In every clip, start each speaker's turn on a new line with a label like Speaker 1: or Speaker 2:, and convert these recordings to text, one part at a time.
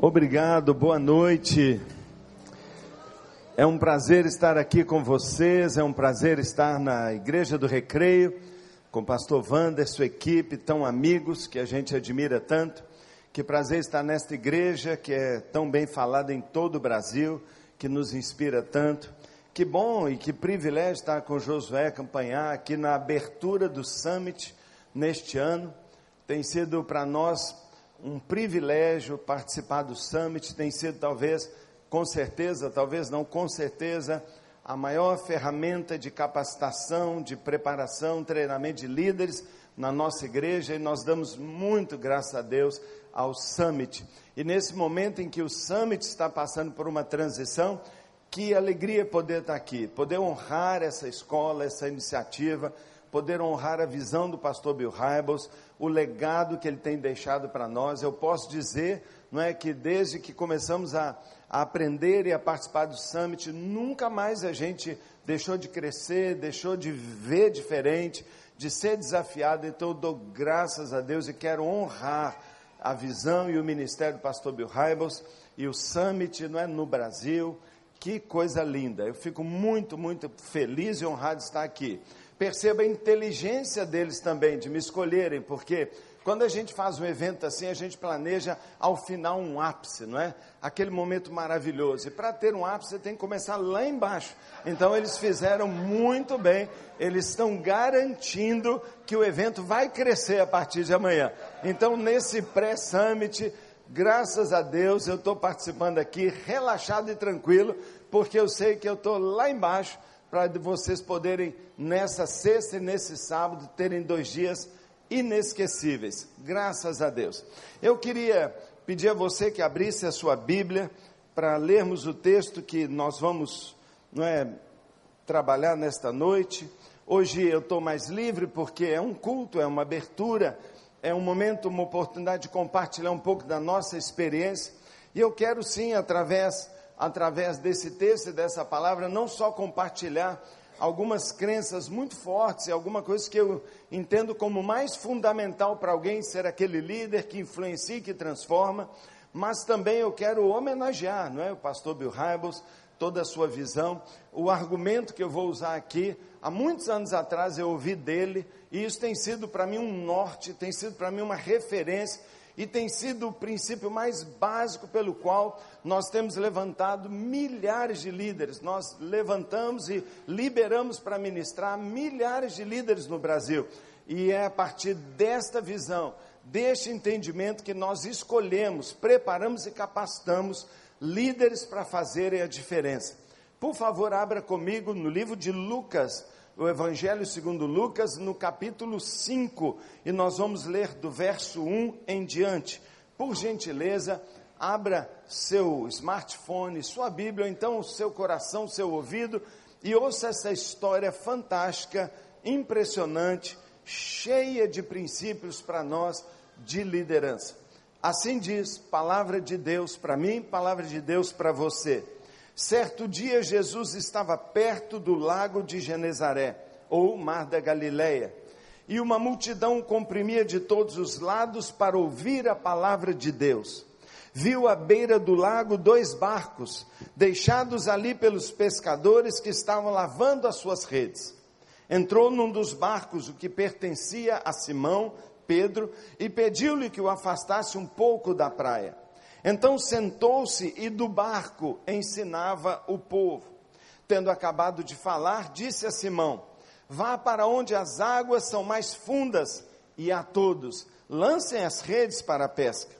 Speaker 1: Obrigado, boa noite. É um prazer estar aqui com vocês, é um prazer estar na Igreja do Recreio, com o pastor Wander, sua equipe, tão amigos que a gente admira tanto. Que prazer estar nesta igreja que é tão bem falada em todo o Brasil, que nos inspira tanto. Que bom e que privilégio estar com Josué acompanhar aqui na abertura do Summit neste ano. Tem sido para nós um privilégio participar do Summit, tem sido talvez, com certeza, talvez não com certeza, a maior ferramenta de capacitação, de preparação, treinamento de líderes na nossa igreja e nós damos muito graças a Deus ao Summit. E nesse momento em que o Summit está passando por uma transição, que alegria poder estar aqui, poder honrar essa escola, essa iniciativa, poder honrar a visão do pastor Bill Hybels, o legado que ele tem deixado para nós. Eu posso dizer, não é, que desde que começamos a, a aprender e a participar do Summit, nunca mais a gente deixou de crescer, deixou de ver diferente, de ser desafiado. Então eu dou graças a Deus e quero honrar a visão e o ministério do pastor Bill Hybels e o Summit, não é, no Brasil. Que coisa linda! Eu fico muito, muito feliz e honrado de estar aqui. Perceba a inteligência deles também de me escolherem, porque quando a gente faz um evento assim, a gente planeja ao final um ápice, não é? Aquele momento maravilhoso. E para ter um ápice, você tem que começar lá embaixo. Então eles fizeram muito bem, eles estão garantindo que o evento vai crescer a partir de amanhã. Então, nesse pré-summit, graças a Deus, eu estou participando aqui relaxado e tranquilo, porque eu sei que eu estou lá embaixo para vocês poderem, nessa sexta e nesse sábado, terem dois dias inesquecíveis. Graças a Deus. Eu queria pedir a você que abrisse a sua Bíblia para lermos o texto que nós vamos não é, trabalhar nesta noite. Hoje eu estou mais livre porque é um culto, é uma abertura, é um momento, uma oportunidade de compartilhar um pouco da nossa experiência. E eu quero sim, através através desse texto e dessa palavra, não só compartilhar algumas crenças muito fortes e alguma coisa que eu entendo como mais fundamental para alguém ser aquele líder que influencia e que transforma, mas também eu quero homenagear, não é, o pastor Bill Hybels, toda a sua visão, o argumento que eu vou usar aqui, há muitos anos atrás eu ouvi dele, e isso tem sido para mim um norte, tem sido para mim uma referência, e tem sido o princípio mais básico pelo qual nós temos levantado milhares de líderes. Nós levantamos e liberamos para ministrar milhares de líderes no Brasil. E é a partir desta visão, deste entendimento, que nós escolhemos, preparamos e capacitamos líderes para fazerem a diferença. Por favor, abra comigo no livro de Lucas, o Evangelho segundo Lucas, no capítulo 5, e nós vamos ler do verso 1 em diante. Por gentileza, abra seu smartphone, sua Bíblia, ou então o seu coração, seu ouvido, e ouça essa história fantástica, impressionante, cheia de princípios para nós de liderança. Assim diz, palavra de Deus para mim, palavra de Deus para você. Certo dia, Jesus estava perto do lago de Genezaré, ou mar da Galileia, e uma multidão comprimia de todos os lados para ouvir a palavra de Deus. Viu à beira do lago dois barcos, deixados ali pelos pescadores que estavam lavando as suas redes. Entrou num dos barcos, o que pertencia a Simão, Pedro, e pediu-lhe que o afastasse um pouco da praia. Então sentou-se e do barco ensinava o povo. Tendo acabado de falar, disse a Simão: Vá para onde as águas são mais fundas e a todos lancem as redes para a pesca.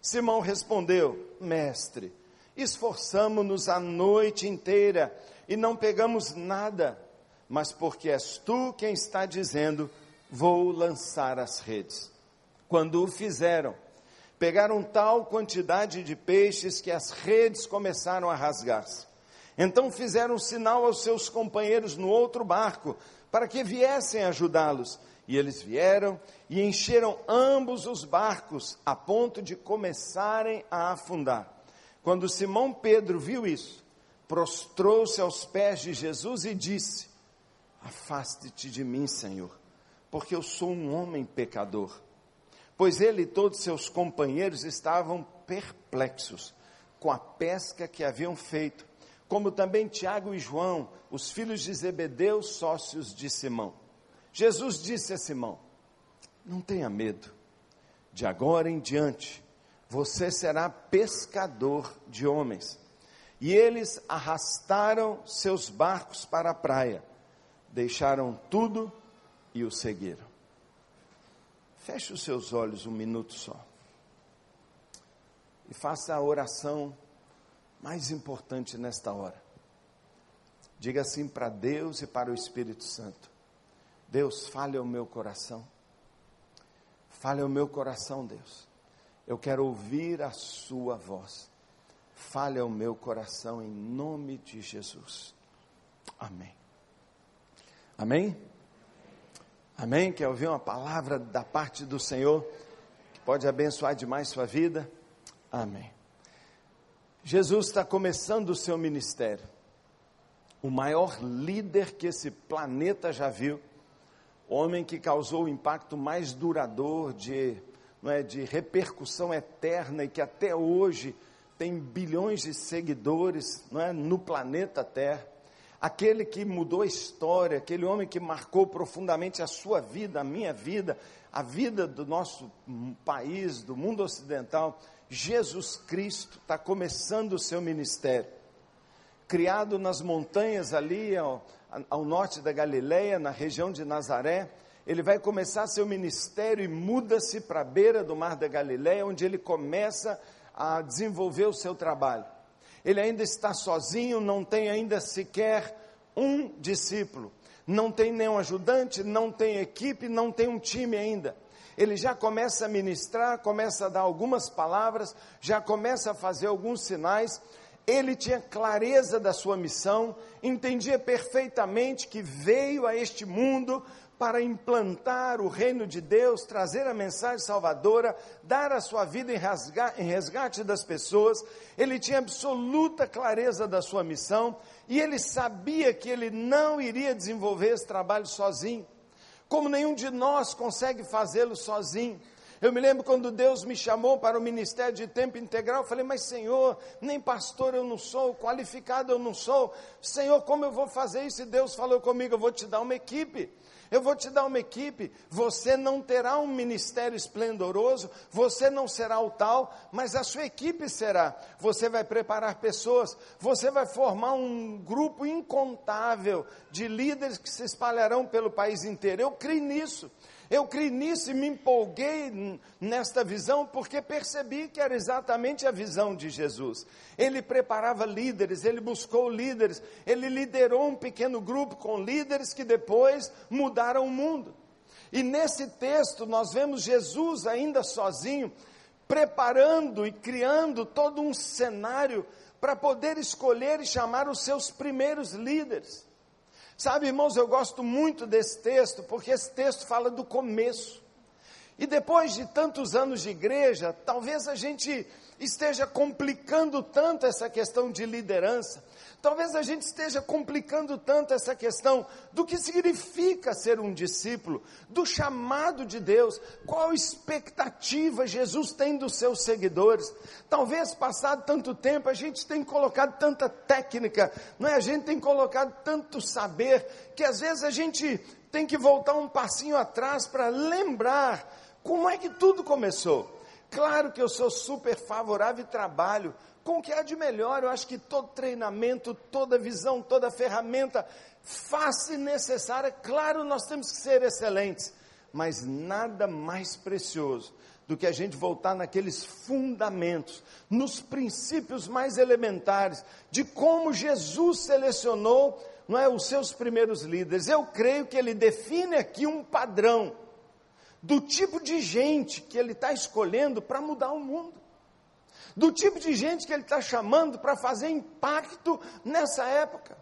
Speaker 1: Simão respondeu: Mestre, esforçamo-nos a noite inteira e não pegamos nada, mas porque és tu quem está dizendo, vou lançar as redes. Quando o fizeram, Pegaram tal quantidade de peixes que as redes começaram a rasgar-se. Então fizeram sinal aos seus companheiros no outro barco para que viessem ajudá-los. E eles vieram e encheram ambos os barcos a ponto de começarem a afundar. Quando Simão Pedro viu isso, prostrou-se aos pés de Jesus e disse: Afaste-te de mim, Senhor, porque eu sou um homem pecador pois ele e todos seus companheiros estavam perplexos com a pesca que haviam feito, como também Tiago e João, os filhos de Zebedeu, sócios de Simão. Jesus disse a Simão: Não tenha medo, de agora em diante você será pescador de homens. E eles arrastaram seus barcos para a praia, deixaram tudo e o seguiram. Feche os seus olhos um minuto só. E faça a oração mais importante nesta hora. Diga assim para Deus e para o Espírito Santo: Deus, fale ao meu coração. Fale ao meu coração, Deus. Eu quero ouvir a Sua voz. Fale ao meu coração em nome de Jesus. Amém. Amém? Amém? Quer ouvir uma palavra da parte do Senhor que pode abençoar demais sua vida? Amém. Jesus está começando o seu ministério. O maior líder que esse planeta já viu, homem que causou o impacto mais duradouro de, não é, de repercussão eterna e que até hoje tem bilhões de seguidores não é, no planeta Terra aquele que mudou a história, aquele homem que marcou profundamente a sua vida, a minha vida, a vida do nosso país, do mundo ocidental, Jesus Cristo está começando o seu ministério. Criado nas montanhas ali ao, ao norte da Galileia, na região de Nazaré, ele vai começar seu ministério e muda-se para a beira do mar da Galileia, onde ele começa a desenvolver o seu trabalho ele ainda está sozinho, não tem ainda sequer um discípulo, não tem nenhum ajudante, não tem equipe, não tem um time ainda. Ele já começa a ministrar, começa a dar algumas palavras, já começa a fazer alguns sinais. Ele tinha clareza da sua missão, entendia perfeitamente que veio a este mundo para implantar o reino de Deus, trazer a mensagem salvadora, dar a sua vida em resgate, em resgate das pessoas. Ele tinha absoluta clareza da sua missão e ele sabia que ele não iria desenvolver esse trabalho sozinho, como nenhum de nós consegue fazê-lo sozinho. Eu me lembro quando Deus me chamou para o ministério de tempo integral, eu falei, mas Senhor, nem pastor eu não sou, qualificado eu não sou. Senhor, como eu vou fazer isso? E Deus falou comigo, eu vou te dar uma equipe. Eu vou te dar uma equipe. Você não terá um ministério esplendoroso, você não será o tal, mas a sua equipe será. Você vai preparar pessoas, você vai formar um grupo incontável de líderes que se espalharão pelo país inteiro. Eu creio nisso. Eu criei nisso e me empolguei nesta visão porque percebi que era exatamente a visão de Jesus. Ele preparava líderes, ele buscou líderes, ele liderou um pequeno grupo com líderes que depois mudaram o mundo. E nesse texto nós vemos Jesus ainda sozinho, preparando e criando todo um cenário para poder escolher e chamar os seus primeiros líderes. Sabe, irmãos, eu gosto muito desse texto, porque esse texto fala do começo. E depois de tantos anos de igreja, talvez a gente esteja complicando tanto essa questão de liderança, talvez a gente esteja complicando tanto essa questão do que significa ser um discípulo, do chamado de Deus, qual expectativa Jesus tem dos seus seguidores. Talvez passado tanto tempo a gente tem colocado tanta técnica, não é? A gente tem colocado tanto saber que às vezes a gente tem que voltar um passinho atrás para lembrar como é que tudo começou. Claro que eu sou super favorável e trabalho com o que há de melhor. Eu acho que todo treinamento, toda visão, toda ferramenta face necessária. Claro, nós temos que ser excelentes, mas nada mais precioso do que a gente voltar naqueles fundamentos, nos princípios mais elementares de como Jesus selecionou, não é, os seus primeiros líderes. Eu creio que ele define aqui um padrão do tipo de gente que ele está escolhendo para mudar o mundo do tipo de gente que ele está chamando para fazer impacto nessa época.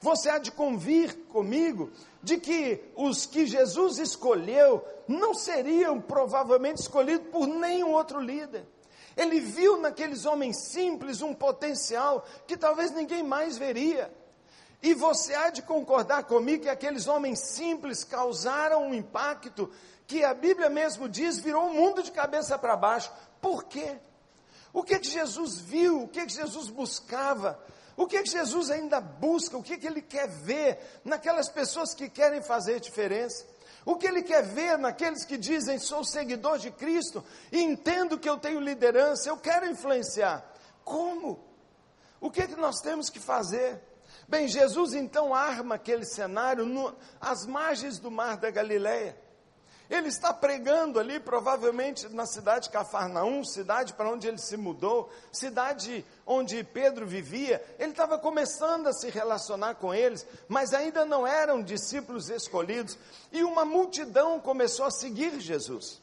Speaker 1: Você há de convir comigo de que os que Jesus escolheu não seriam provavelmente escolhidos por nenhum outro líder. Ele viu naqueles homens simples um potencial que talvez ninguém mais veria. E você há de concordar comigo que aqueles homens simples causaram um impacto que a Bíblia mesmo diz virou o mundo de cabeça para baixo. Por quê? O que que Jesus viu? O que que Jesus buscava? O que que Jesus ainda busca? O que que ele quer ver naquelas pessoas que querem fazer diferença? O que ele quer ver naqueles que dizem sou seguidor de Cristo e entendo que eu tenho liderança, eu quero influenciar. Como? O que que nós temos que fazer? Bem, Jesus então arma aquele cenário no, às margens do mar da Galileia. Ele está pregando ali, provavelmente na cidade de Cafarnaum, cidade para onde ele se mudou, cidade onde Pedro vivia. Ele estava começando a se relacionar com eles, mas ainda não eram discípulos escolhidos. E uma multidão começou a seguir Jesus.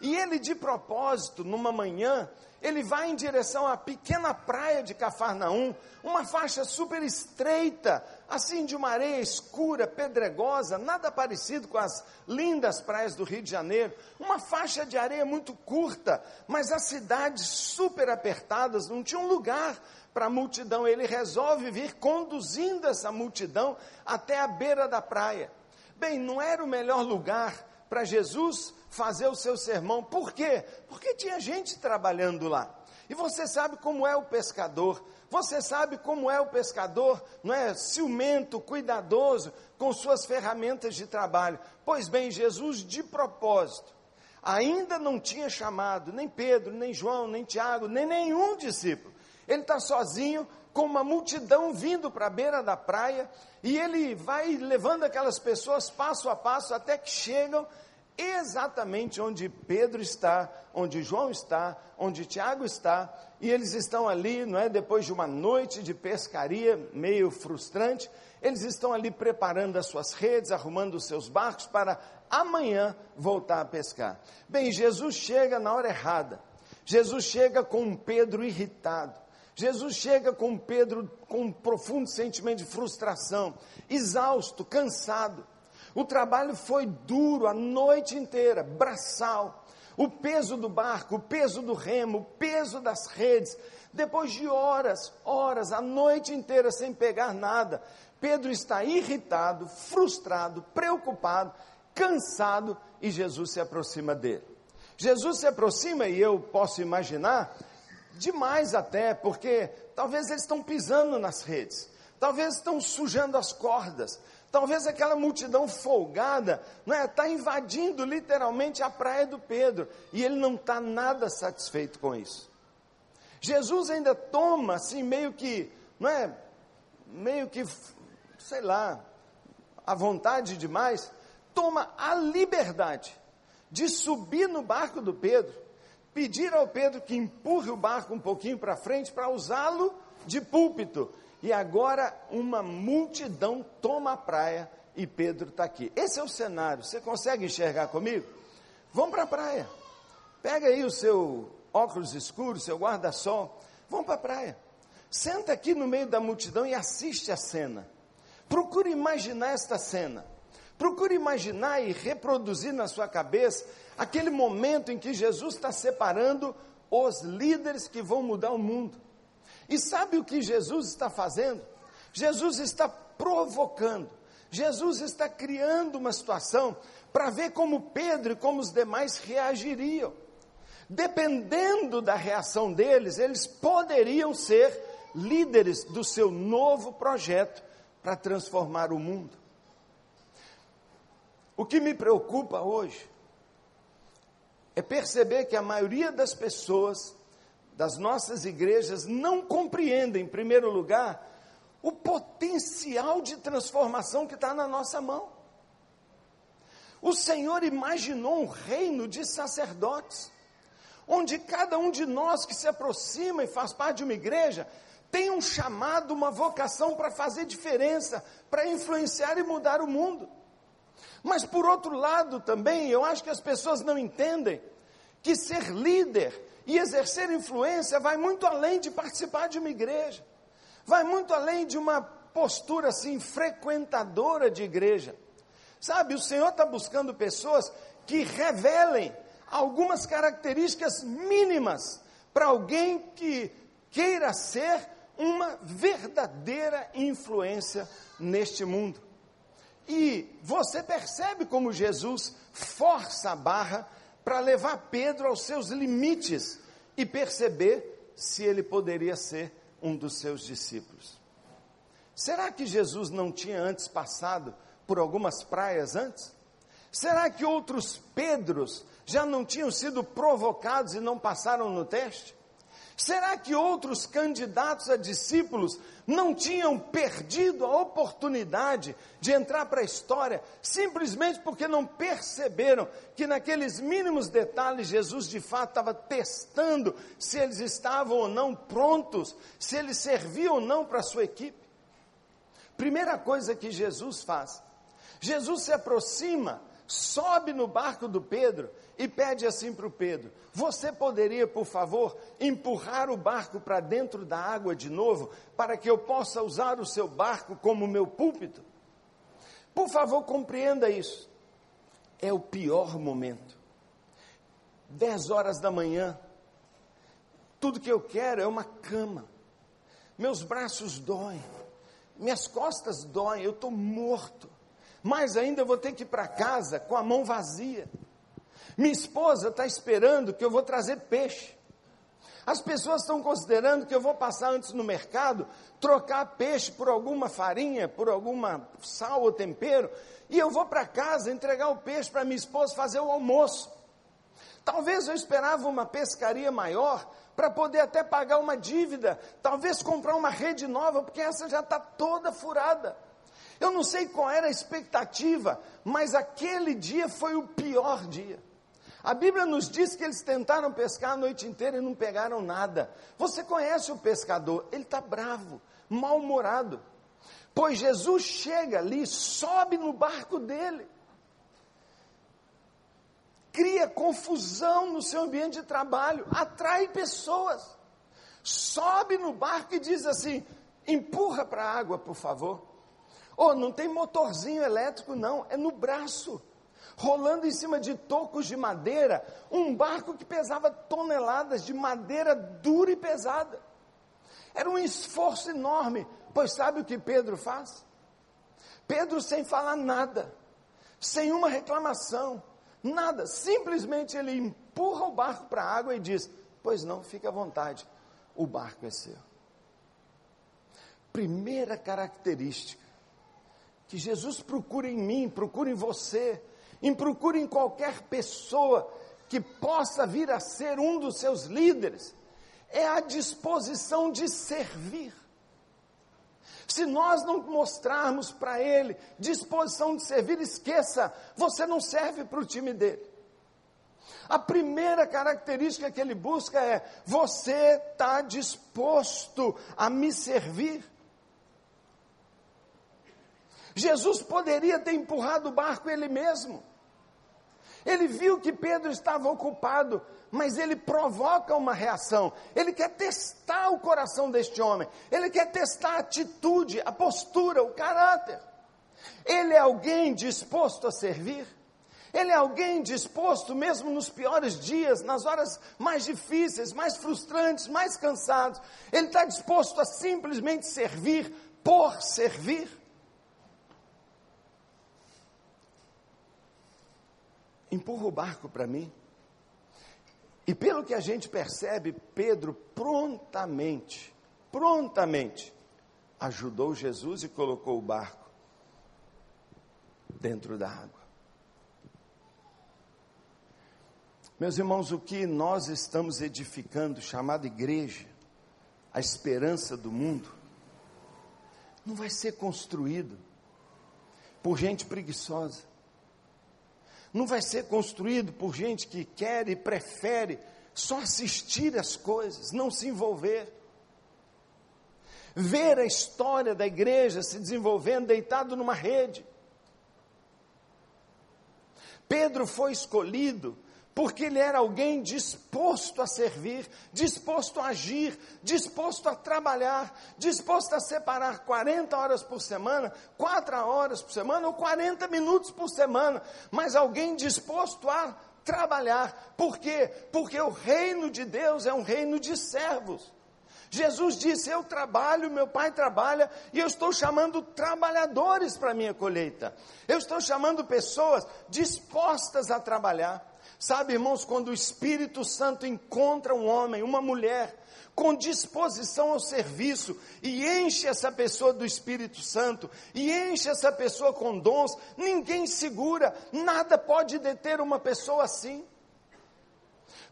Speaker 1: E ele, de propósito, numa manhã, ele vai em direção à pequena praia de Cafarnaum, uma faixa super estreita, assim de uma areia escura, pedregosa, nada parecido com as lindas praias do Rio de Janeiro, uma faixa de areia muito curta, mas as cidades super apertadas, não tinha um lugar para a multidão. Ele resolve vir conduzindo essa multidão até a beira da praia. Bem, não era o melhor lugar para Jesus fazer o seu sermão. Por quê? Porque tinha gente trabalhando lá. E você sabe como é o pescador. Você sabe como é o pescador, não é? Ciumento, cuidadoso com suas ferramentas de trabalho. Pois bem, Jesus, de propósito, ainda não tinha chamado nem Pedro, nem João, nem Tiago, nem nenhum discípulo. Ele está sozinho, com uma multidão vindo para a beira da praia, e ele vai levando aquelas pessoas passo a passo até que chegam exatamente onde Pedro está, onde João está, onde Tiago está, e eles estão ali, não é? Depois de uma noite de pescaria meio frustrante, eles estão ali preparando as suas redes, arrumando os seus barcos para amanhã voltar a pescar. Bem, Jesus chega na hora errada. Jesus chega com Pedro irritado. Jesus chega com Pedro com um profundo sentimento de frustração, exausto, cansado. O trabalho foi duro a noite inteira, braçal. O peso do barco, o peso do remo, o peso das redes. Depois de horas, horas, a noite inteira sem pegar nada, Pedro está irritado, frustrado, preocupado, cansado e Jesus se aproxima dele. Jesus se aproxima e eu posso imaginar, demais até, porque talvez eles estão pisando nas redes, talvez estão sujando as cordas, Talvez aquela multidão folgada não é, está invadindo literalmente a praia do Pedro e ele não está nada satisfeito com isso. Jesus ainda toma assim meio que, não é, meio que, sei lá, à vontade demais, toma a liberdade de subir no barco do Pedro, pedir ao Pedro que empurre o barco um pouquinho para frente para usá-lo de púlpito e agora uma multidão toma a praia e Pedro está aqui. Esse é o cenário. Você consegue enxergar comigo? Vamos para a praia. Pega aí o seu óculos escuros, seu guarda-sol. Vamos para a praia. Senta aqui no meio da multidão e assiste a cena. Procure imaginar esta cena. Procure imaginar e reproduzir na sua cabeça aquele momento em que Jesus está separando os líderes que vão mudar o mundo. E sabe o que Jesus está fazendo? Jesus está provocando, Jesus está criando uma situação para ver como Pedro e como os demais reagiriam. Dependendo da reação deles, eles poderiam ser líderes do seu novo projeto para transformar o mundo. O que me preocupa hoje é perceber que a maioria das pessoas das nossas igrejas não compreendem, em primeiro lugar, o potencial de transformação que está na nossa mão. O Senhor imaginou um reino de sacerdotes, onde cada um de nós que se aproxima e faz parte de uma igreja tem um chamado, uma vocação para fazer diferença, para influenciar e mudar o mundo. Mas por outro lado também, eu acho que as pessoas não entendem que ser líder e exercer influência vai muito além de participar de uma igreja, vai muito além de uma postura assim, frequentadora de igreja. Sabe, o Senhor está buscando pessoas que revelem algumas características mínimas para alguém que queira ser uma verdadeira influência neste mundo. E você percebe como Jesus força a barra para levar Pedro aos seus limites e perceber se ele poderia ser um dos seus discípulos. Será que Jesus não tinha antes passado por algumas praias antes? Será que outros Pedros já não tinham sido provocados e não passaram no teste? Será que outros candidatos a discípulos não tinham perdido a oportunidade de entrar para a história simplesmente porque não perceberam que naqueles mínimos detalhes Jesus de fato estava testando se eles estavam ou não prontos, se eles serviam ou não para a sua equipe? Primeira coisa que Jesus faz, Jesus se aproxima, sobe no barco do Pedro e pede assim para o Pedro: Você poderia, por favor, empurrar o barco para dentro da água de novo, para que eu possa usar o seu barco como meu púlpito? Por favor, compreenda isso. É o pior momento. Dez horas da manhã, tudo que eu quero é uma cama. Meus braços doem, minhas costas doem, eu estou morto. Mais ainda vou ter que ir para casa com a mão vazia. Minha esposa está esperando que eu vou trazer peixe. As pessoas estão considerando que eu vou passar antes no mercado, trocar peixe por alguma farinha, por alguma sal ou tempero, e eu vou para casa entregar o peixe para minha esposa fazer o almoço. Talvez eu esperava uma pescaria maior para poder até pagar uma dívida, talvez comprar uma rede nova, porque essa já está toda furada. Eu não sei qual era a expectativa, mas aquele dia foi o pior dia. A Bíblia nos diz que eles tentaram pescar a noite inteira e não pegaram nada. Você conhece o pescador, ele está bravo, mal-humorado. Pois Jesus chega ali, sobe no barco dele, cria confusão no seu ambiente de trabalho, atrai pessoas, sobe no barco e diz assim: empurra para a água, por favor. Oh, não tem motorzinho elétrico, não, é no braço rolando em cima de tocos de madeira, um barco que pesava toneladas de madeira dura e pesada. Era um esforço enorme, pois sabe o que Pedro faz? Pedro, sem falar nada, sem uma reclamação, nada, simplesmente ele empurra o barco para a água e diz: Pois não, fique à vontade, o barco é seu. Primeira característica que Jesus procura em mim, procura em você, em procure em qualquer pessoa que possa vir a ser um dos seus líderes, é a disposição de servir. Se nós não mostrarmos para ele disposição de servir, esqueça, você não serve para o time dele. A primeira característica que ele busca é: você está disposto a me servir? Jesus poderia ter empurrado o barco ele mesmo. Ele viu que Pedro estava ocupado, mas ele provoca uma reação. Ele quer testar o coração deste homem. Ele quer testar a atitude, a postura, o caráter. Ele é alguém disposto a servir. Ele é alguém disposto, mesmo nos piores dias, nas horas mais difíceis, mais frustrantes, mais cansados. Ele está disposto a simplesmente servir por servir. Empurra o barco para mim. E pelo que a gente percebe, Pedro prontamente, prontamente, ajudou Jesus e colocou o barco dentro da água. Meus irmãos, o que nós estamos edificando, chamado igreja, a esperança do mundo, não vai ser construído por gente preguiçosa não vai ser construído por gente que quer e prefere só assistir as coisas, não se envolver. Ver a história da igreja se desenvolvendo deitado numa rede. Pedro foi escolhido porque ele era alguém disposto a servir, disposto a agir, disposto a trabalhar, disposto a separar 40 horas por semana, 4 horas por semana ou 40 minutos por semana, mas alguém disposto a trabalhar. Por quê? Porque o reino de Deus é um reino de servos. Jesus disse: Eu trabalho, meu pai trabalha, e eu estou chamando trabalhadores para a minha colheita. Eu estou chamando pessoas dispostas a trabalhar. Sabe, irmãos, quando o Espírito Santo encontra um homem, uma mulher, com disposição ao serviço e enche essa pessoa do Espírito Santo e enche essa pessoa com dons, ninguém segura, nada pode deter uma pessoa assim.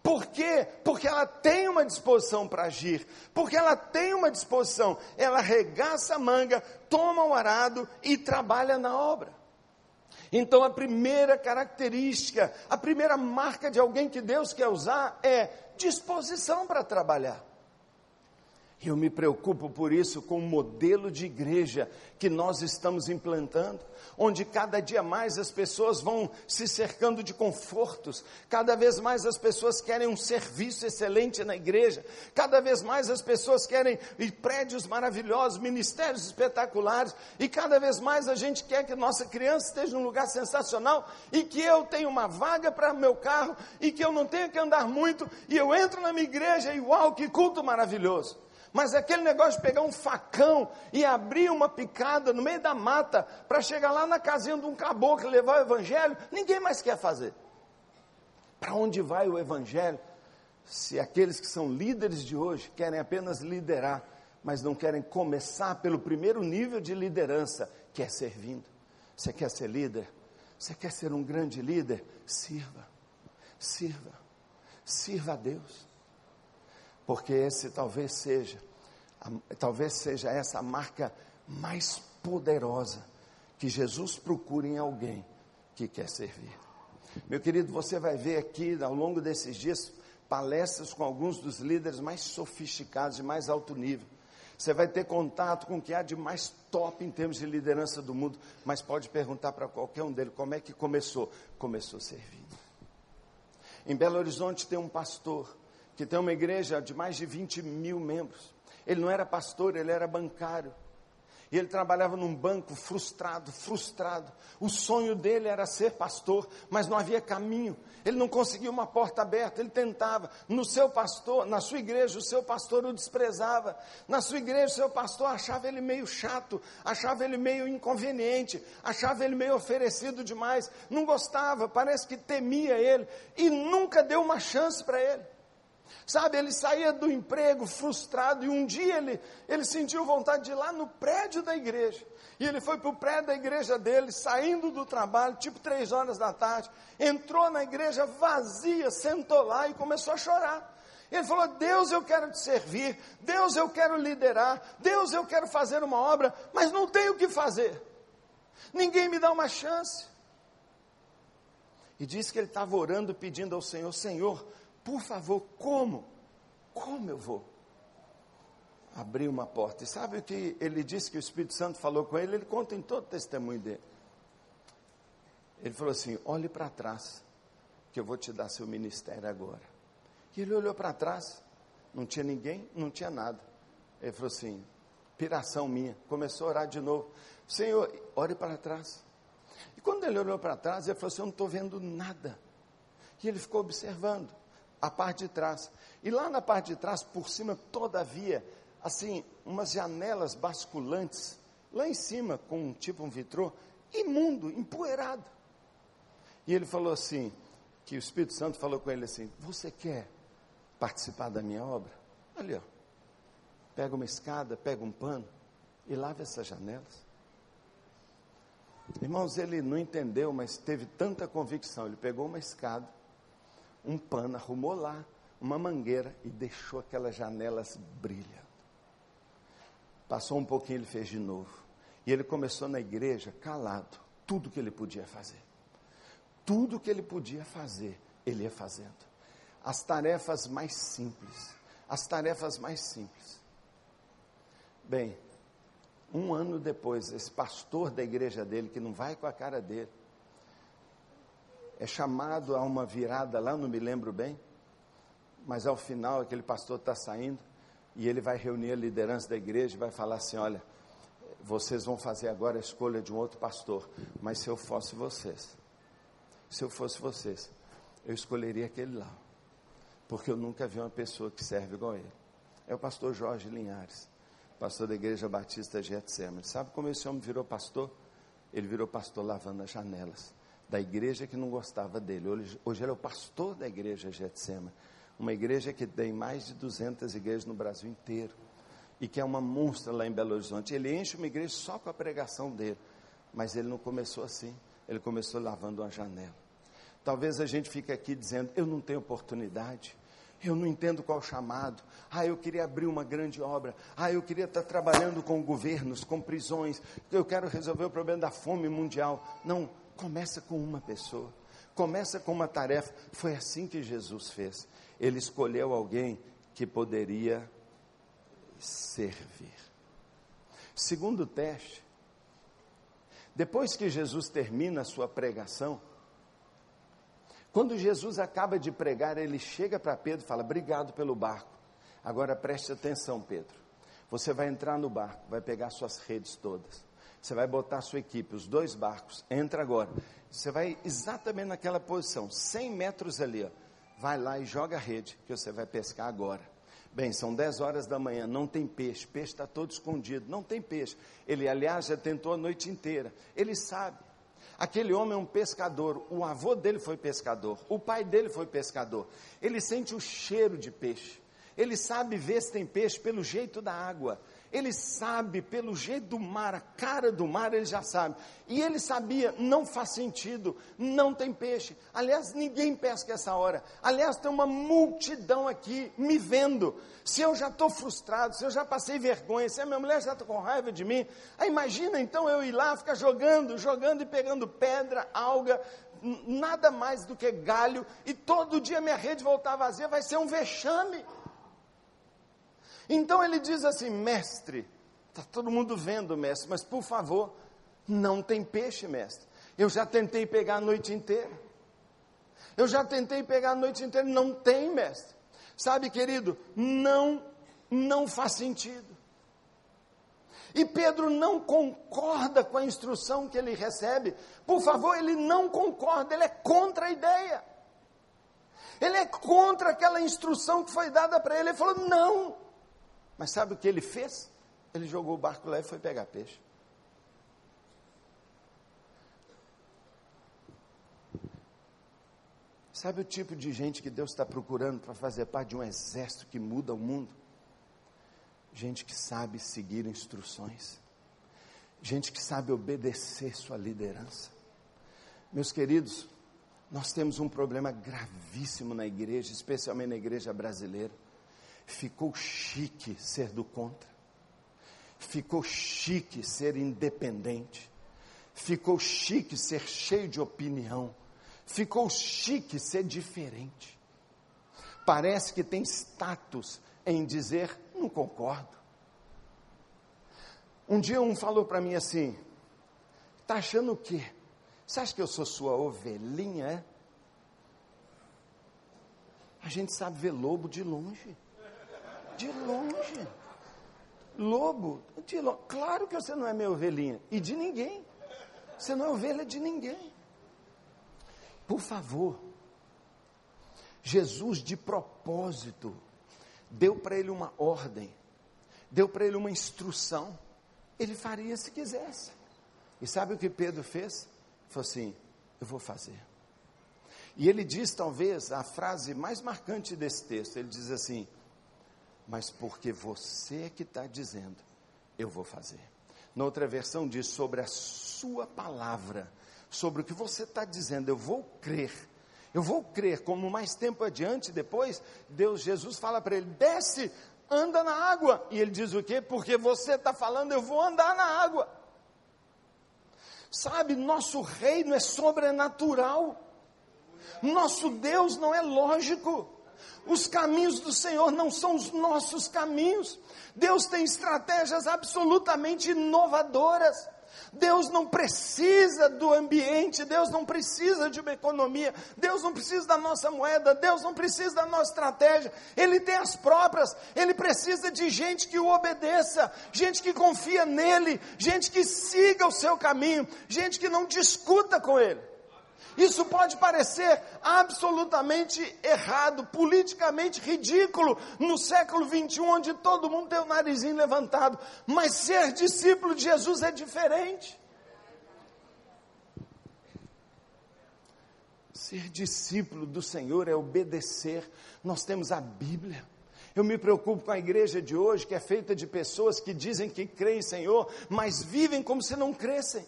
Speaker 1: Por quê? Porque ela tem uma disposição para agir, porque ela tem uma disposição, ela regaça a manga, toma o arado e trabalha na obra. Então a primeira característica, a primeira marca de alguém que Deus quer usar é disposição para trabalhar. Eu me preocupo por isso com o modelo de igreja que nós estamos implantando, onde cada dia mais as pessoas vão se cercando de confortos, cada vez mais as pessoas querem um serviço excelente na igreja, cada vez mais as pessoas querem prédios maravilhosos, ministérios espetaculares, e cada vez mais a gente quer que nossa criança esteja num lugar sensacional e que eu tenha uma vaga para meu carro e que eu não tenha que andar muito e eu entro na minha igreja e uau, que culto maravilhoso. Mas aquele negócio de pegar um facão e abrir uma picada no meio da mata para chegar lá na casinha de um caboclo e levar o evangelho, ninguém mais quer fazer. Para onde vai o evangelho? Se aqueles que são líderes de hoje querem apenas liderar, mas não querem começar pelo primeiro nível de liderança, que é servindo. Você quer ser líder? Você quer ser um grande líder? Sirva, sirva, sirva a Deus porque esse talvez seja, talvez seja essa a marca mais poderosa que Jesus procura em alguém que quer servir. Meu querido, você vai ver aqui ao longo desses dias palestras com alguns dos líderes mais sofisticados de mais alto nível. Você vai ter contato com o que há de mais top em termos de liderança do mundo, mas pode perguntar para qualquer um deles como é que começou. Começou servindo. Em Belo Horizonte tem um pastor que tem uma igreja de mais de 20 mil membros. Ele não era pastor, ele era bancário. E ele trabalhava num banco frustrado, frustrado. O sonho dele era ser pastor, mas não havia caminho. Ele não conseguia uma porta aberta, ele tentava. No seu pastor, na sua igreja, o seu pastor o desprezava. Na sua igreja, o seu pastor achava ele meio chato, achava ele meio inconveniente, achava ele meio oferecido demais. Não gostava, parece que temia ele e nunca deu uma chance para ele. Sabe, ele saía do emprego frustrado e um dia ele, ele sentiu vontade de ir lá no prédio da igreja. E ele foi para o prédio da igreja dele, saindo do trabalho, tipo três horas da tarde, entrou na igreja vazia, sentou lá e começou a chorar. Ele falou: Deus, eu quero te servir, Deus, eu quero liderar, Deus, eu quero fazer uma obra, mas não tenho o que fazer. Ninguém me dá uma chance. E disse que ele estava orando, pedindo ao Senhor: Senhor, por favor, como? Como eu vou? Abrir uma porta. E sabe o que ele disse que o Espírito Santo falou com ele? Ele conta em todo o testemunho dele. Ele falou assim: olhe para trás, que eu vou te dar seu ministério agora. E ele olhou para trás, não tinha ninguém, não tinha nada. Ele falou assim: piração minha. Começou a orar de novo: Senhor, olhe para trás. E quando ele olhou para trás, ele falou assim: Eu não estou vendo nada. E ele ficou observando a parte de trás. E lá na parte de trás, por cima, todavia, assim, umas janelas basculantes, lá em cima, com um tipo um vitrô, imundo, empoeirado. E ele falou assim, que o Espírito Santo falou com ele assim, você quer participar da minha obra? Olha, ó, pega uma escada, pega um pano e lave essas janelas. Irmãos, ele não entendeu, mas teve tanta convicção. Ele pegou uma escada, um pano, arrumou lá uma mangueira e deixou aquelas janelas brilhando. Passou um pouquinho, ele fez de novo. E ele começou na igreja calado, tudo que ele podia fazer. Tudo que ele podia fazer, ele ia fazendo. As tarefas mais simples, as tarefas mais simples. Bem, um ano depois, esse pastor da igreja dele, que não vai com a cara dele, é chamado a uma virada lá, não me lembro bem, mas ao final aquele pastor está saindo e ele vai reunir a liderança da igreja e vai falar assim: olha, vocês vão fazer agora a escolha de um outro pastor, mas se eu fosse vocês, se eu fosse vocês, eu escolheria aquele lá, porque eu nunca vi uma pessoa que serve igual ele. É o pastor Jorge Linhares, pastor da igreja batista Getsemane. Sabe como esse homem virou pastor? Ele virou pastor lavando as janelas da igreja que não gostava dele. Hoje, hoje ele é o pastor da igreja Getsema, uma igreja que tem mais de 200 igrejas no Brasil inteiro e que é uma monstra lá em Belo Horizonte. Ele enche uma igreja só com a pregação dele, mas ele não começou assim, ele começou lavando uma janela. Talvez a gente fique aqui dizendo: eu não tenho oportunidade, eu não entendo qual chamado. Ah, eu queria abrir uma grande obra. Ah, eu queria estar trabalhando com governos, com prisões. Eu quero resolver o problema da fome mundial. Não, começa com uma pessoa. Começa com uma tarefa. Foi assim que Jesus fez. Ele escolheu alguém que poderia servir. Segundo teste, depois que Jesus termina a sua pregação, quando Jesus acaba de pregar, ele chega para Pedro e fala: Obrigado pelo barco. Agora preste atenção, Pedro. Você vai entrar no barco, vai pegar suas redes todas. Você vai botar a sua equipe, os dois barcos. Entra agora. Você vai exatamente naquela posição, 100 metros ali. Ó. Vai lá e joga a rede, que você vai pescar agora. Bem, são 10 horas da manhã, não tem peixe, peixe está todo escondido, não tem peixe. Ele, aliás, já tentou a noite inteira. Ele sabe. Aquele homem é um pescador, o avô dele foi pescador, o pai dele foi pescador. Ele sente o cheiro de peixe, ele sabe ver se tem peixe pelo jeito da água, ele sabe pelo jeito do mar, a cara do mar, ele já sabe. E ele sabia, não faz sentido, não tem peixe. Aliás, ninguém pesca essa hora. Aliás, tem uma multidão aqui me vendo. Se eu já estou frustrado, se eu já passei vergonha, se a minha mulher já está com raiva de mim, aí imagina então eu ir lá, ficar jogando, jogando e pegando pedra, alga, nada mais do que galho, e todo dia minha rede voltar vazia, vai ser um vexame. Então ele diz assim: mestre, está todo mundo vendo, mestre, mas por favor, não tem peixe, mestre. Eu já tentei pegar a noite inteira. Eu já tentei pegar a noite inteira, não tem, mestre. Sabe, querido, não, não faz sentido. E Pedro não concorda com a instrução que ele recebe. Por favor, ele não concorda, ele é contra a ideia. Ele é contra aquela instrução que foi dada para ele. Ele falou: não, mas sabe o que ele fez? Ele jogou o barco lá e foi pegar peixe. Sabe o tipo de gente que Deus está procurando para fazer parte de um exército que muda o mundo? Gente que sabe seguir instruções, gente que sabe obedecer sua liderança. Meus queridos, nós temos um problema gravíssimo na igreja, especialmente na igreja brasileira Ficou chique ser do contra. Ficou chique ser independente. Ficou chique ser cheio de opinião. Ficou chique ser diferente. Parece que tem status em dizer não concordo. Um dia um falou para mim assim: "Tá achando o quê? Você acha que eu sou sua ovelhinha, é?" A gente sabe ver lobo de longe. De longe. Lobo, de longe. Claro que você não é minha ovelhinha. E de ninguém. Você não é ovelha de ninguém. Por favor. Jesus, de propósito, deu para ele uma ordem, deu para ele uma instrução. Ele faria se quisesse. E sabe o que Pedro fez? Falou assim: Eu vou fazer. E ele diz, talvez, a frase mais marcante desse texto: Ele diz assim: mas porque você é que está dizendo, eu vou fazer. Na outra versão diz sobre a sua palavra, sobre o que você está dizendo, eu vou crer. Eu vou crer, como mais tempo adiante, depois, Deus, Jesus fala para ele: desce, anda na água. E ele diz o quê? Porque você está falando, eu vou andar na água. Sabe, nosso reino é sobrenatural. Nosso Deus não é lógico. Os caminhos do Senhor não são os nossos caminhos. Deus tem estratégias absolutamente inovadoras. Deus não precisa do ambiente, Deus não precisa de uma economia, Deus não precisa da nossa moeda, Deus não precisa da nossa estratégia, Ele tem as próprias, Ele precisa de gente que o obedeça, gente que confia nele, gente que siga o seu caminho, gente que não discuta com Ele. Isso pode parecer absolutamente errado, politicamente ridículo, no século 21, onde todo mundo tem o narizinho levantado. Mas ser discípulo de Jesus é diferente. Ser discípulo do Senhor é obedecer. Nós temos a Bíblia. Eu me preocupo com a igreja de hoje, que é feita de pessoas que dizem que creem em Senhor, mas vivem como se não crescem.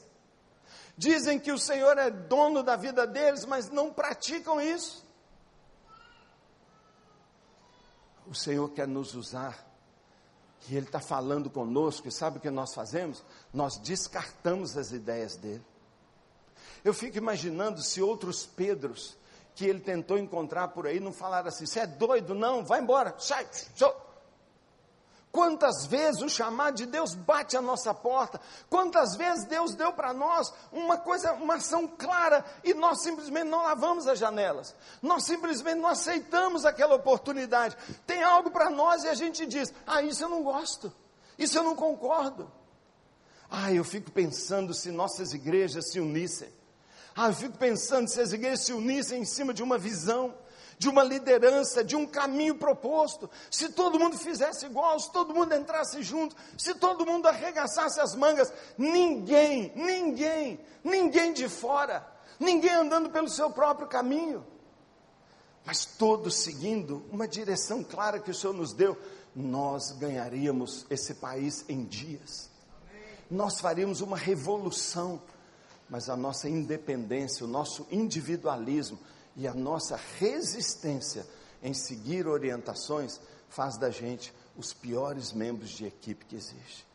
Speaker 1: Dizem que o Senhor é dono da vida deles, mas não praticam isso. O Senhor quer nos usar. E Ele está falando conosco, e sabe o que nós fazemos? Nós descartamos as ideias dele. Eu fico imaginando se outros Pedros que ele tentou encontrar por aí não falaram assim: você é doido? Não, vai embora, sai, sai. Quantas vezes o chamado de Deus bate a nossa porta? Quantas vezes Deus deu para nós uma coisa, uma ação clara e nós simplesmente não lavamos as janelas? Nós simplesmente não aceitamos aquela oportunidade. Tem algo para nós e a gente diz: "Ah, isso eu não gosto. Isso eu não concordo". Ah, eu fico pensando se nossas igrejas se unissem. Ah, eu fico pensando se as igrejas se unissem em cima de uma visão de uma liderança, de um caminho proposto. Se todo mundo fizesse igual, se todo mundo entrasse junto, se todo mundo arregaçasse as mangas, ninguém, ninguém, ninguém de fora, ninguém andando pelo seu próprio caminho, mas todos seguindo uma direção clara que o Senhor nos deu, nós ganharíamos esse país em dias. Nós faríamos uma revolução, mas a nossa independência, o nosso individualismo, e a nossa resistência em seguir orientações faz da gente os piores membros de equipe que existe.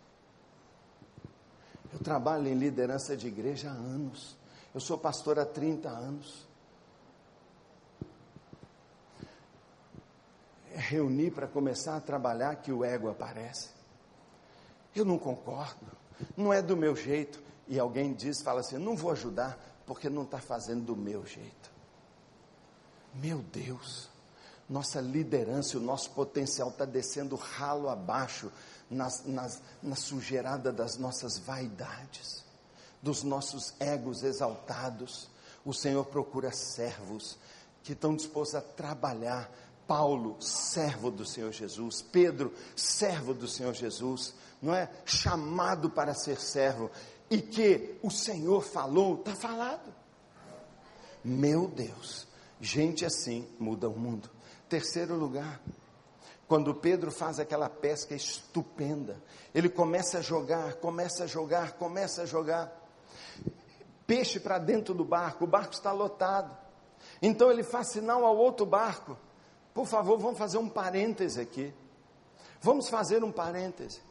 Speaker 1: Eu trabalho em liderança de igreja há anos. Eu sou pastor há 30 anos. É reunir para começar a trabalhar que o ego aparece. Eu não concordo, não é do meu jeito. E alguém diz, fala assim: não vou ajudar porque não está fazendo do meu jeito. Meu Deus, nossa liderança, o nosso potencial está descendo ralo abaixo nas, nas, na sujeirada das nossas vaidades, dos nossos egos exaltados. O Senhor procura servos que estão dispostos a trabalhar. Paulo, servo do Senhor Jesus. Pedro, servo do Senhor Jesus. Não é? Chamado para ser servo. E que o Senhor falou, está falado. Meu Deus, Gente assim muda o mundo. Terceiro lugar, quando Pedro faz aquela pesca estupenda, ele começa a jogar, começa a jogar, começa a jogar. Peixe para dentro do barco, o barco está lotado. Então ele faz sinal ao outro barco. Por favor, vamos fazer um parêntese aqui. Vamos fazer um parêntese.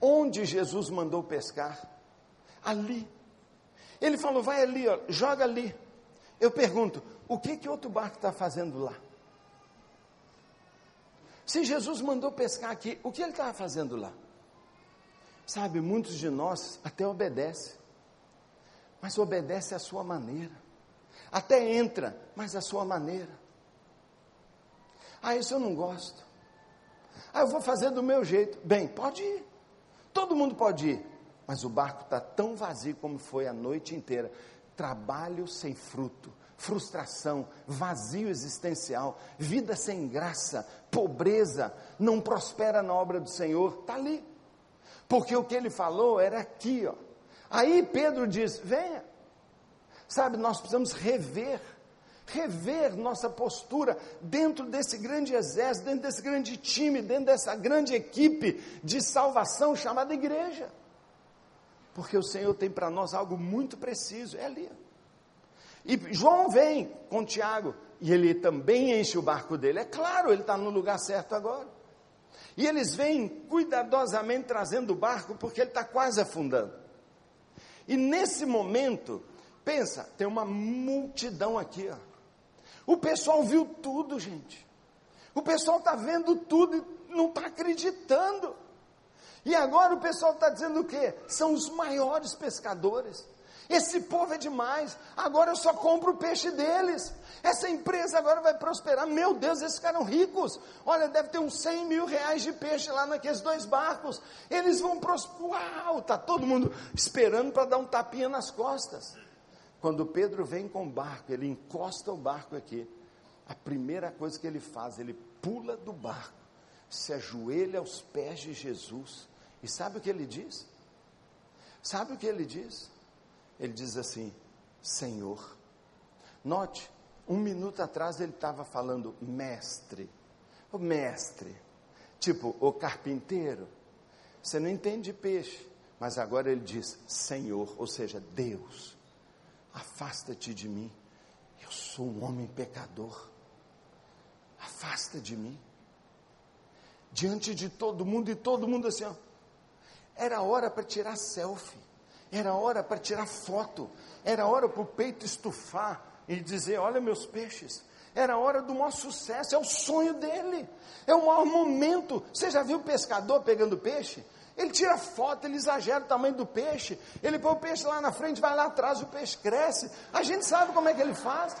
Speaker 1: Onde Jesus mandou pescar? Ali. Ele falou: vai ali, ó, joga ali. Eu pergunto: o que que outro barco está fazendo lá? Se Jesus mandou pescar aqui, o que ele estava fazendo lá? Sabe, muitos de nós até obedecem, mas obedece à sua maneira. Até entra, mas à sua maneira. Ah, isso eu não gosto. Ah, eu vou fazer do meu jeito. Bem, pode ir. Todo mundo pode ir. Mas o barco está tão vazio como foi a noite inteira. Trabalho sem fruto frustração, vazio existencial, vida sem graça, pobreza, não prospera na obra do Senhor, está ali. Porque o que ele falou era aqui, ó. Aí Pedro diz: venha. Sabe, nós precisamos rever, rever nossa postura dentro desse grande exército, dentro desse grande time, dentro dessa grande equipe de salvação chamada igreja. Porque o Senhor tem para nós algo muito preciso, é ali. E João vem com Tiago, e ele também enche o barco dele. É claro, ele está no lugar certo agora. E eles vêm cuidadosamente trazendo o barco, porque ele está quase afundando. E nesse momento, pensa, tem uma multidão aqui, ó. O pessoal viu tudo, gente. O pessoal está vendo tudo e não está acreditando. E agora o pessoal está dizendo o quê? São os maiores pescadores. Esse povo é demais. Agora eu só compro o peixe deles. Essa empresa agora vai prosperar. Meu Deus, esses caras ricos. Olha, deve ter uns 100 mil reais de peixe lá naqueles dois barcos. Eles vão prosperar. Uau, está todo mundo esperando para dar um tapinha nas costas. Quando Pedro vem com o barco, ele encosta o barco aqui. A primeira coisa que ele faz, ele pula do barco, se ajoelha aos pés de Jesus. E sabe o que ele diz? Sabe o que ele diz? Ele diz assim: Senhor, Note, um minuto atrás ele estava falando mestre, o mestre, tipo o carpinteiro. Você não entende peixe, mas agora ele diz Senhor, ou seja, Deus, afasta-te de mim, eu sou um homem pecador, afasta de mim. Diante de todo mundo e todo mundo assim, ó, era hora para tirar selfie, era hora para tirar foto, era hora para o peito estufar, e dizer: Olha meus peixes. Era hora do maior sucesso, é o sonho dele, é o maior momento. Você já viu o pescador pegando peixe? Ele tira foto, ele exagera o tamanho do peixe, ele põe o peixe lá na frente, vai lá atrás, o peixe cresce. A gente sabe como é que ele faz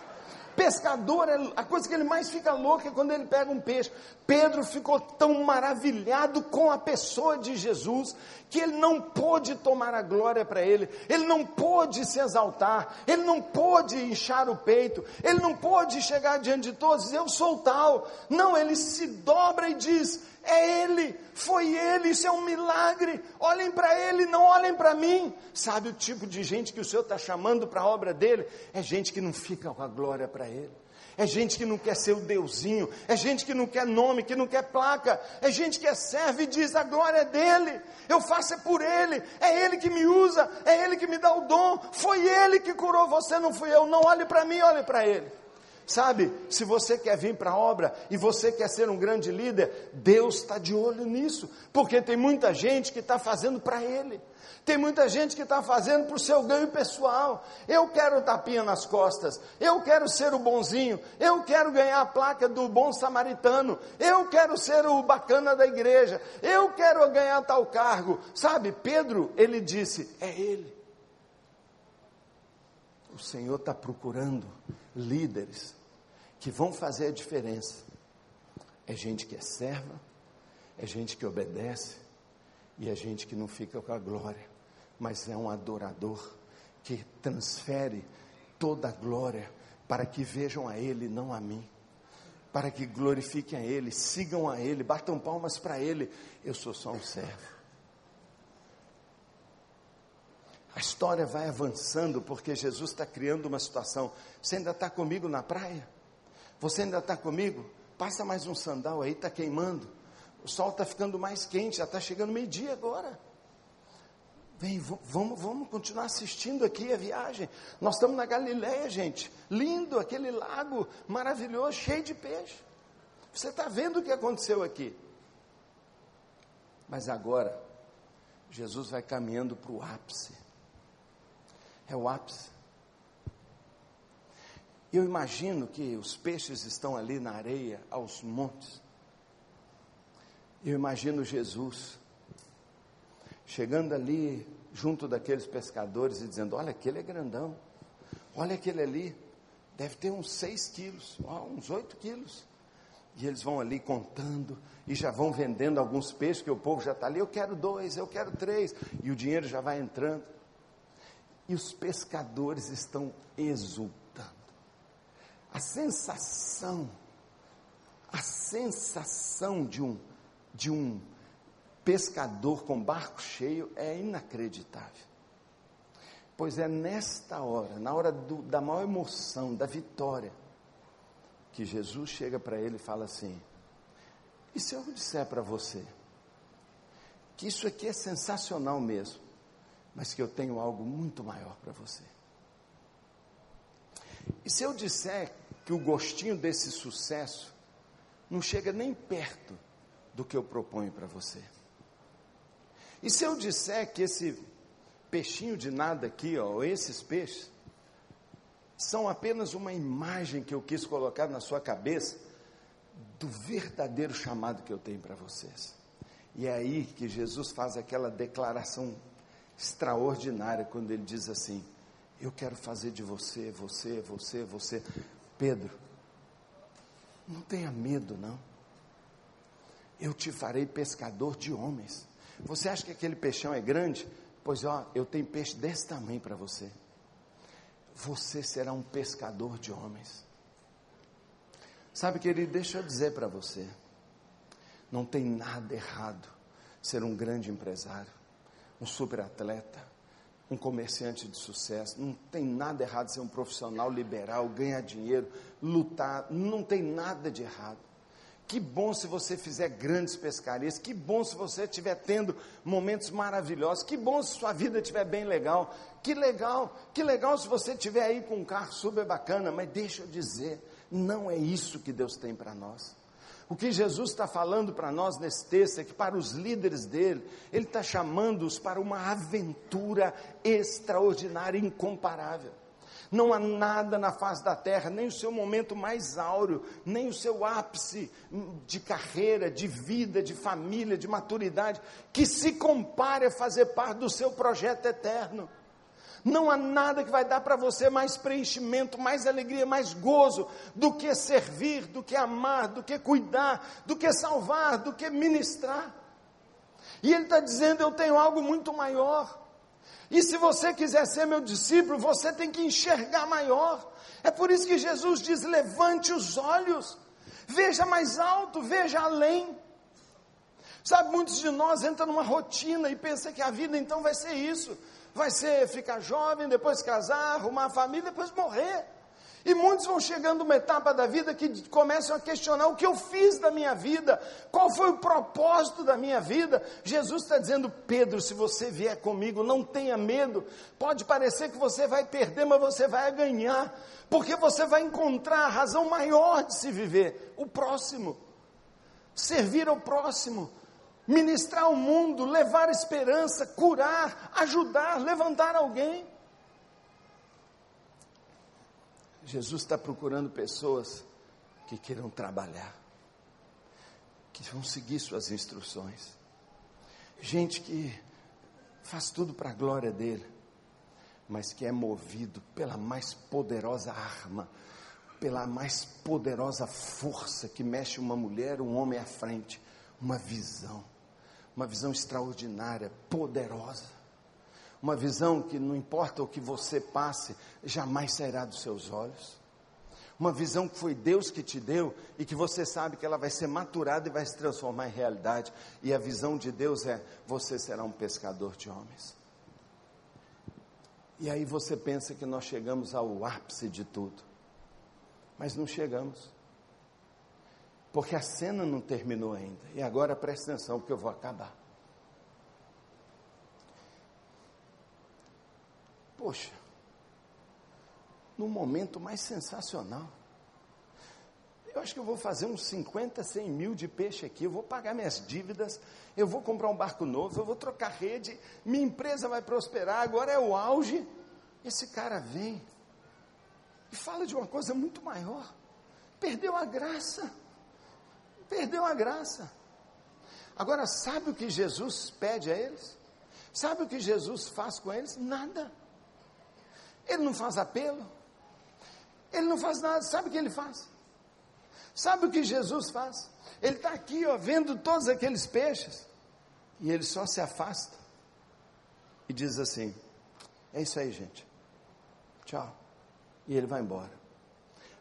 Speaker 1: pescador, é a coisa que ele mais fica louco é quando ele pega um peixe. Pedro ficou tão maravilhado com a pessoa de Jesus que ele não pôde tomar a glória para ele, ele não pôde se exaltar, ele não pôde inchar o peito, ele não pôde chegar diante de todos e dizer: Eu sou tal. Não, ele se dobra e diz: é Ele, foi Ele, isso é um milagre. Olhem para Ele, não olhem para mim. Sabe o tipo de gente que o Senhor está chamando para a obra dele? É gente que não fica com a glória para Ele. É gente que não quer ser o Deusinho, é gente que não quer nome, que não quer placa, é gente que é serve e diz: a glória é dele, eu faço é por ele, é ele que me usa, é ele que me dá o dom, foi ele que curou você, não fui eu. Não olhe para mim, olhe para ele. Sabe, se você quer vir para a obra e você quer ser um grande líder, Deus está de olho nisso, porque tem muita gente que está fazendo para Ele, tem muita gente que está fazendo para o seu ganho pessoal. Eu quero tapinha nas costas, eu quero ser o bonzinho, eu quero ganhar a placa do bom samaritano, eu quero ser o bacana da igreja, eu quero ganhar tal cargo. Sabe, Pedro, ele disse: é Ele. O Senhor está procurando líderes que vão fazer a diferença. É gente que é serva, é gente que obedece, e é gente que não fica com a glória, mas é um adorador que transfere toda a glória para que vejam a Ele, não a mim, para que glorifiquem a Ele, sigam a Ele, batam palmas para Ele. Eu sou só um servo. A história vai avançando porque Jesus está criando uma situação. Você ainda está comigo na praia? Você ainda está comigo? Passa mais um sandal aí, está queimando. O sol está ficando mais quente, já está chegando meio-dia agora. Vem, vamos, vamos continuar assistindo aqui a viagem. Nós estamos na Galileia, gente. Lindo, aquele lago maravilhoso, cheio de peixe. Você está vendo o que aconteceu aqui. Mas agora, Jesus vai caminhando para o ápice. É o ápice. Eu imagino que os peixes estão ali na areia, aos montes. Eu imagino Jesus chegando ali junto daqueles pescadores e dizendo: Olha, aquele é grandão, olha aquele ali, deve ter uns seis quilos, uns oito quilos. E eles vão ali contando e já vão vendendo alguns peixes, que o povo já está ali, eu quero dois, eu quero três, e o dinheiro já vai entrando. E os pescadores estão exultando a sensação, a sensação de um, de um pescador com barco cheio é inacreditável. Pois é nesta hora, na hora do, da maior emoção, da vitória, que Jesus chega para ele e fala assim: E se eu disser para você que isso aqui é sensacional mesmo, mas que eu tenho algo muito maior para você? E se eu disser que o gostinho desse sucesso não chega nem perto do que eu proponho para você? E se eu disser que esse peixinho de nada aqui, ó, esses peixes, são apenas uma imagem que eu quis colocar na sua cabeça do verdadeiro chamado que eu tenho para vocês. E é aí que Jesus faz aquela declaração extraordinária quando ele diz assim: eu quero fazer de você, você, você, você. Pedro, não tenha medo, não. Eu te farei pescador de homens. Você acha que aquele peixão é grande? Pois ó, eu tenho peixe desse tamanho para você. Você será um pescador de homens. Sabe, querido, deixa eu dizer para você: não tem nada errado ser um grande empresário, um super atleta, um comerciante de sucesso. Não tem nada errado ser um profissional liberal, ganhar dinheiro, lutar. Não tem nada de errado. Que bom se você fizer grandes pescarias. Que bom se você estiver tendo momentos maravilhosos. Que bom se sua vida estiver bem legal. Que legal, que legal se você estiver aí com um carro super bacana. Mas deixa eu dizer, não é isso que Deus tem para nós. O que Jesus está falando para nós nesse texto é que para os líderes dele, ele está chamando-os para uma aventura extraordinária, incomparável. Não há nada na face da terra, nem o seu momento mais áureo, nem o seu ápice de carreira, de vida, de família, de maturidade, que se compare a fazer parte do seu projeto eterno. Não há nada que vai dar para você mais preenchimento, mais alegria, mais gozo do que servir, do que amar, do que cuidar, do que salvar, do que ministrar. E ele está dizendo: Eu tenho algo muito maior. E se você quiser ser meu discípulo, você tem que enxergar maior. É por isso que Jesus diz: levante os olhos, veja mais alto, veja além. Sabe, muitos de nós entram numa rotina e pensam que a vida então vai ser isso vai ser ficar jovem, depois casar, arrumar família, depois morrer. E muitos vão chegando uma etapa da vida que começam a questionar o que eu fiz da minha vida, qual foi o propósito da minha vida. Jesus está dizendo, Pedro, se você vier comigo, não tenha medo. Pode parecer que você vai perder, mas você vai ganhar, porque você vai encontrar a razão maior de se viver: o próximo, servir ao próximo ministrar ao mundo, levar esperança, curar, ajudar, levantar alguém. Jesus está procurando pessoas que queiram trabalhar, que vão seguir suas instruções. Gente que faz tudo para a glória dele, mas que é movido pela mais poderosa arma, pela mais poderosa força que mexe uma mulher, um homem à frente, uma visão uma visão extraordinária, poderosa. Uma visão que não importa o que você passe, jamais sairá dos seus olhos. Uma visão que foi Deus que te deu e que você sabe que ela vai ser maturada e vai se transformar em realidade. E a visão de Deus é: você será um pescador de homens. E aí você pensa que nós chegamos ao ápice de tudo, mas não chegamos. Porque a cena não terminou ainda. E agora presta atenção, porque eu vou acabar. Poxa, no momento mais sensacional. Eu acho que eu vou fazer uns 50, 100 mil de peixe aqui. Eu vou pagar minhas dívidas. Eu vou comprar um barco novo. Eu vou trocar rede. Minha empresa vai prosperar. Agora é o auge. Esse cara vem e fala de uma coisa muito maior. Perdeu a graça. Perdeu a graça. Agora, sabe o que Jesus pede a eles? Sabe o que Jesus faz com eles? Nada. Ele não faz apelo. Ele não faz nada. Sabe o que ele faz? Sabe o que Jesus faz? Ele está aqui, ó, vendo todos aqueles peixes. E ele só se afasta e diz assim: É isso aí, gente. Tchau. E ele vai embora.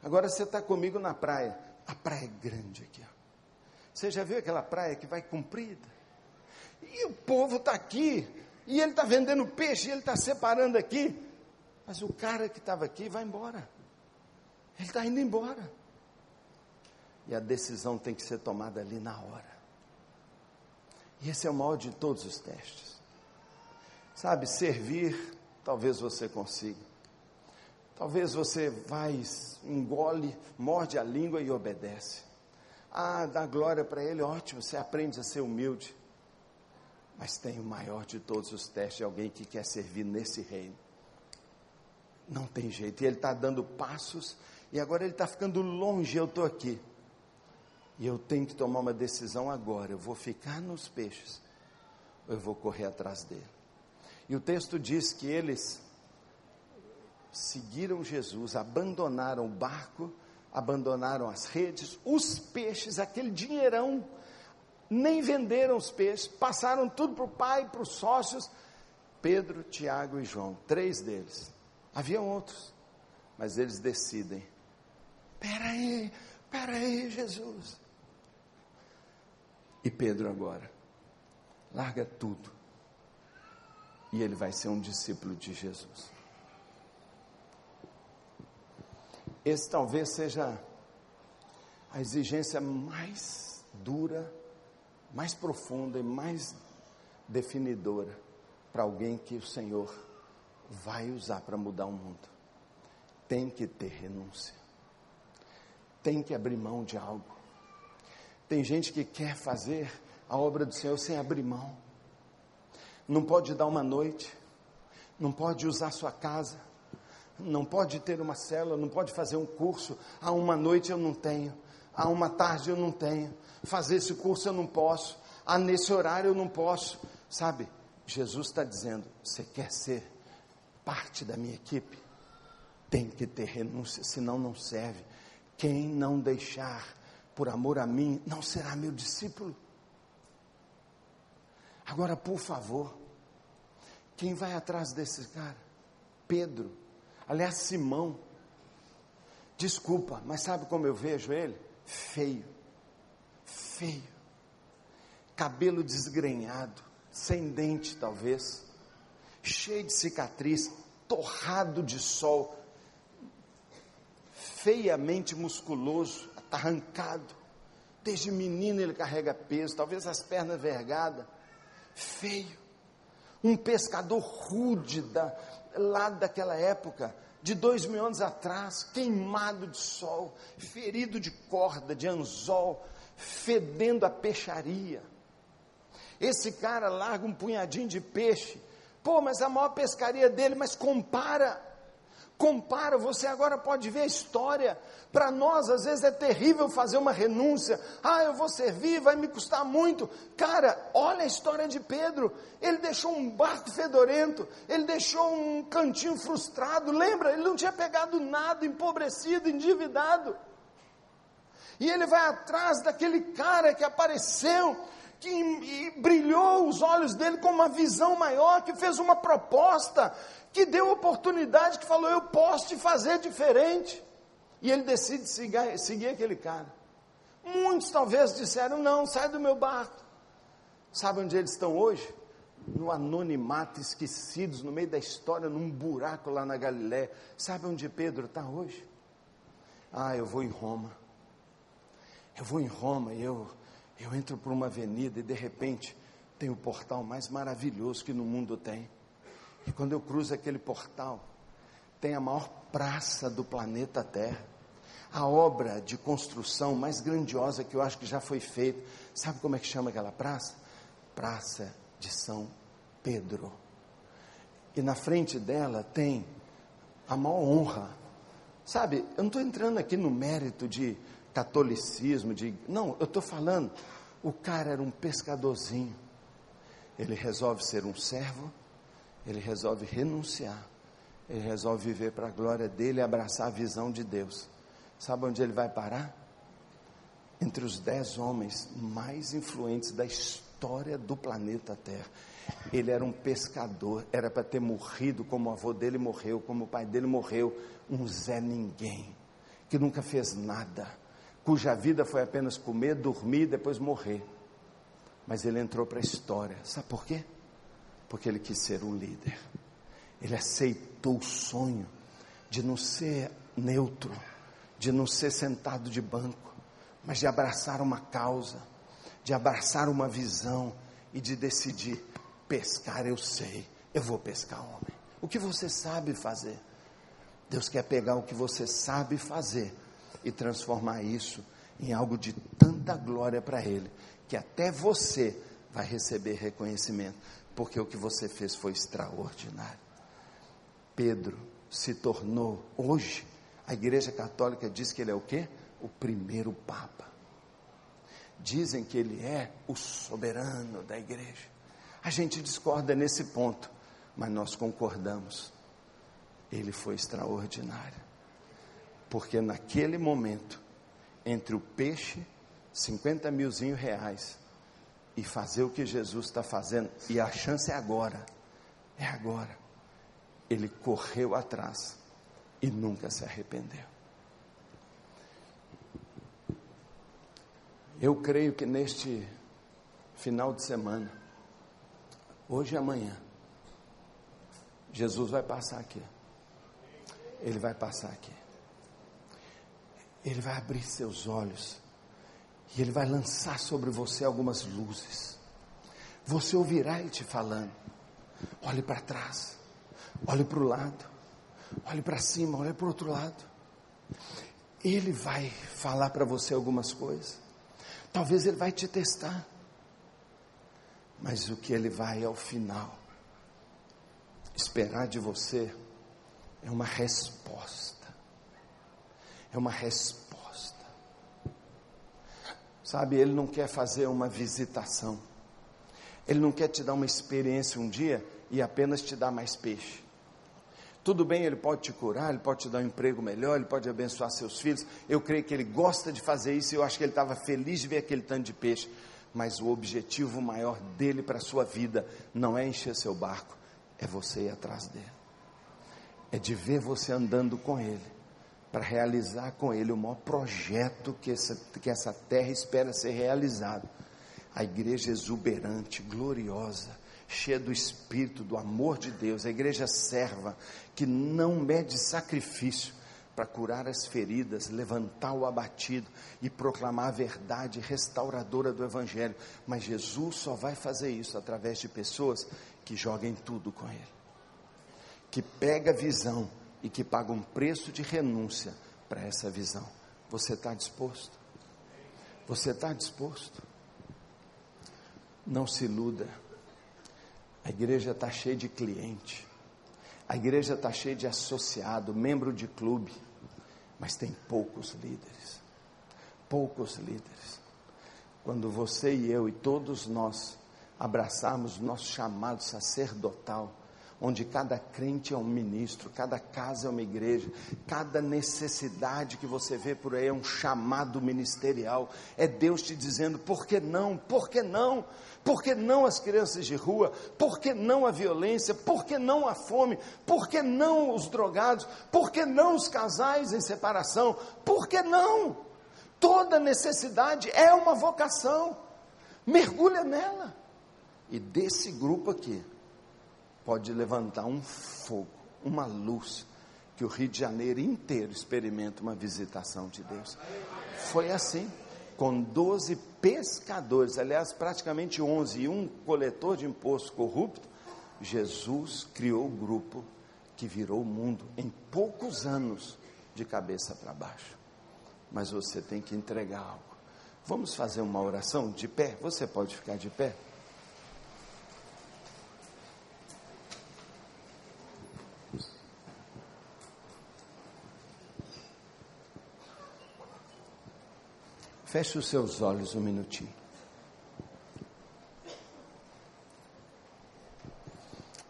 Speaker 1: Agora você está comigo na praia. A praia é grande aqui, ó. Você já viu aquela praia que vai comprida? E o povo está aqui, e ele está vendendo peixe, e ele está separando aqui. Mas o cara que estava aqui vai embora. Ele está indo embora. E a decisão tem que ser tomada ali na hora. E esse é o maior de todos os testes. Sabe, servir, talvez você consiga. Talvez você vai, engole, morde a língua e obedece. Ah, dá glória para Ele, ótimo, você aprende a ser humilde. Mas tem o maior de todos os testes, alguém que quer servir nesse reino. Não tem jeito, e ele está dando passos, e agora ele está ficando longe, eu estou aqui. E eu tenho que tomar uma decisão agora: eu vou ficar nos peixes, ou eu vou correr atrás dele. E o texto diz que eles seguiram Jesus, abandonaram o barco abandonaram as redes, os peixes, aquele dinheirão, nem venderam os peixes, passaram tudo para o pai, para os sócios, Pedro, Tiago e João, três deles. Haviam outros, mas eles decidem. Peraí, peraí, Jesus. E Pedro agora, larga tudo e ele vai ser um discípulo de Jesus. Esse talvez seja a exigência mais dura, mais profunda e mais definidora para alguém que o Senhor vai usar para mudar o mundo. Tem que ter renúncia. Tem que abrir mão de algo. Tem gente que quer fazer a obra do Senhor sem abrir mão. Não pode dar uma noite, não pode usar sua casa, não pode ter uma célula, não pode fazer um curso. Ah, uma noite eu não tenho, ah, uma tarde eu não tenho, fazer esse curso eu não posso, ah, nesse horário eu não posso. Sabe, Jesus está dizendo: você quer ser parte da minha equipe? Tem que ter renúncia, senão não serve. Quem não deixar por amor a mim, não será meu discípulo. Agora, por favor, quem vai atrás desse cara? Pedro, aliás, Simão. Desculpa, mas sabe como eu vejo ele? Feio, feio, cabelo desgrenhado, sem dente talvez, cheio de cicatriz, torrado de sol, feiamente musculoso, atarrancado. Desde menino ele carrega peso, talvez as pernas vergadas, feio. Um pescador rude da, lá daquela época, de dois mil anos atrás, queimado de sol, ferido de corda, de anzol, fedendo a peixaria esse cara larga um punhadinho de peixe. Pô, mas a maior pescaria dele, mas compara. Compara, você agora pode ver a história. Para nós, às vezes, é terrível fazer uma renúncia. Ah, eu vou servir, vai me custar muito. Cara, olha a história de Pedro. Ele deixou um barco fedorento, ele deixou um cantinho frustrado. Lembra? Ele não tinha pegado nada, empobrecido, endividado. E ele vai atrás daquele cara que apareceu que brilhou os olhos dele com uma visão maior, que fez uma proposta, que deu oportunidade, que falou: Eu posso te fazer diferente. E ele decide seguir, seguir aquele cara. Muitos talvez disseram: Não, sai do meu barco. Sabe onde eles estão hoje? No anonimato, esquecidos no meio da história, num buraco lá na Galiléia. Sabe onde Pedro está hoje? Ah, eu vou em Roma. Eu vou em Roma e eu eu entro por uma avenida e de repente tem o portal mais maravilhoso que no mundo tem. E quando eu cruzo aquele portal, tem a maior praça do planeta Terra. A obra de construção mais grandiosa que eu acho que já foi feita. Sabe como é que chama aquela praça? Praça de São Pedro. E na frente dela tem a maior honra. Sabe, eu não estou entrando aqui no mérito de catolicismo, de. Não, eu estou falando, o cara era um pescadorzinho. Ele resolve ser um servo, ele resolve renunciar, ele resolve viver para a glória dele e abraçar a visão de Deus. Sabe onde ele vai parar? Entre os dez homens mais influentes da história do planeta Terra. Ele era um pescador, era para ter morrido como o avô dele morreu, como o pai dele morreu, um Zé Ninguém, que nunca fez nada cuja vida foi apenas comer, dormir e depois morrer. Mas ele entrou para a história. Sabe por quê? Porque ele quis ser um líder. Ele aceitou o sonho de não ser neutro, de não ser sentado de banco, mas de abraçar uma causa, de abraçar uma visão e de decidir: pescar eu sei, eu vou pescar homem. O que você sabe fazer? Deus quer pegar o que você sabe fazer e transformar isso em algo de tanta glória para Ele, que até você vai receber reconhecimento, porque o que você fez foi extraordinário. Pedro se tornou, hoje, a Igreja Católica diz que ele é o quê? O primeiro Papa. Dizem que ele é o soberano da igreja. A gente discorda nesse ponto, mas nós concordamos. Ele foi extraordinário porque naquele momento, entre o peixe, 50 milzinho reais, e fazer o que Jesus está fazendo, e a chance é agora, é agora. Ele correu atrás e nunca se arrependeu. Eu creio que neste final de semana, hoje e amanhã, Jesus vai passar aqui. Ele vai passar aqui. Ele vai abrir seus olhos. E ele vai lançar sobre você algumas luzes. Você ouvirá ele te falando. Olhe para trás. Olhe para o lado. Olhe para cima. Olhe para o outro lado. Ele vai falar para você algumas coisas. Talvez ele vai te testar. Mas o que ele vai ao final esperar de você é uma resposta. É uma resposta. Sabe, ele não quer fazer uma visitação. Ele não quer te dar uma experiência um dia e apenas te dar mais peixe. Tudo bem, ele pode te curar, ele pode te dar um emprego melhor, ele pode abençoar seus filhos. Eu creio que ele gosta de fazer isso e eu acho que ele estava feliz de ver aquele tanto de peixe. Mas o objetivo maior dele para a sua vida não é encher seu barco, é você ir atrás dele. É de ver você andando com ele, para realizar com ele o maior projeto que essa, que essa terra espera ser realizado. A igreja exuberante, gloriosa, cheia do Espírito, do amor de Deus, a igreja serva, que não mede sacrifício para curar as feridas, levantar o abatido e proclamar a verdade restauradora do Evangelho. Mas Jesus só vai fazer isso através de pessoas que joguem tudo com Ele, que pega a visão e que paga um preço de renúncia para essa visão. Você está disposto? Você está disposto? Não se iluda. A igreja está cheia de cliente. A igreja está cheia de associado, membro de clube. Mas tem poucos líderes. Poucos líderes. Quando você e eu e todos nós abraçarmos nosso chamado sacerdotal, onde cada crente é um ministro, cada casa é uma igreja, cada necessidade que você vê por aí é um chamado ministerial, é Deus te dizendo: por que não? Por que não? Por que não as crianças de rua? Por que não a violência? Por que não a fome? Por que não os drogados? Por que não os casais em separação? Por que não? Toda necessidade é uma vocação, mergulha nela. E desse grupo aqui, pode levantar um fogo, uma luz, que o Rio de Janeiro inteiro experimenta uma visitação de Deus. Foi assim, com 12 pescadores, aliás, praticamente 11, e um coletor de imposto corrupto, Jesus criou o grupo que virou o mundo em poucos anos, de cabeça para baixo. Mas você tem que entregar algo. Vamos fazer uma oração de pé? Você pode ficar de pé? Feche os seus olhos um minutinho.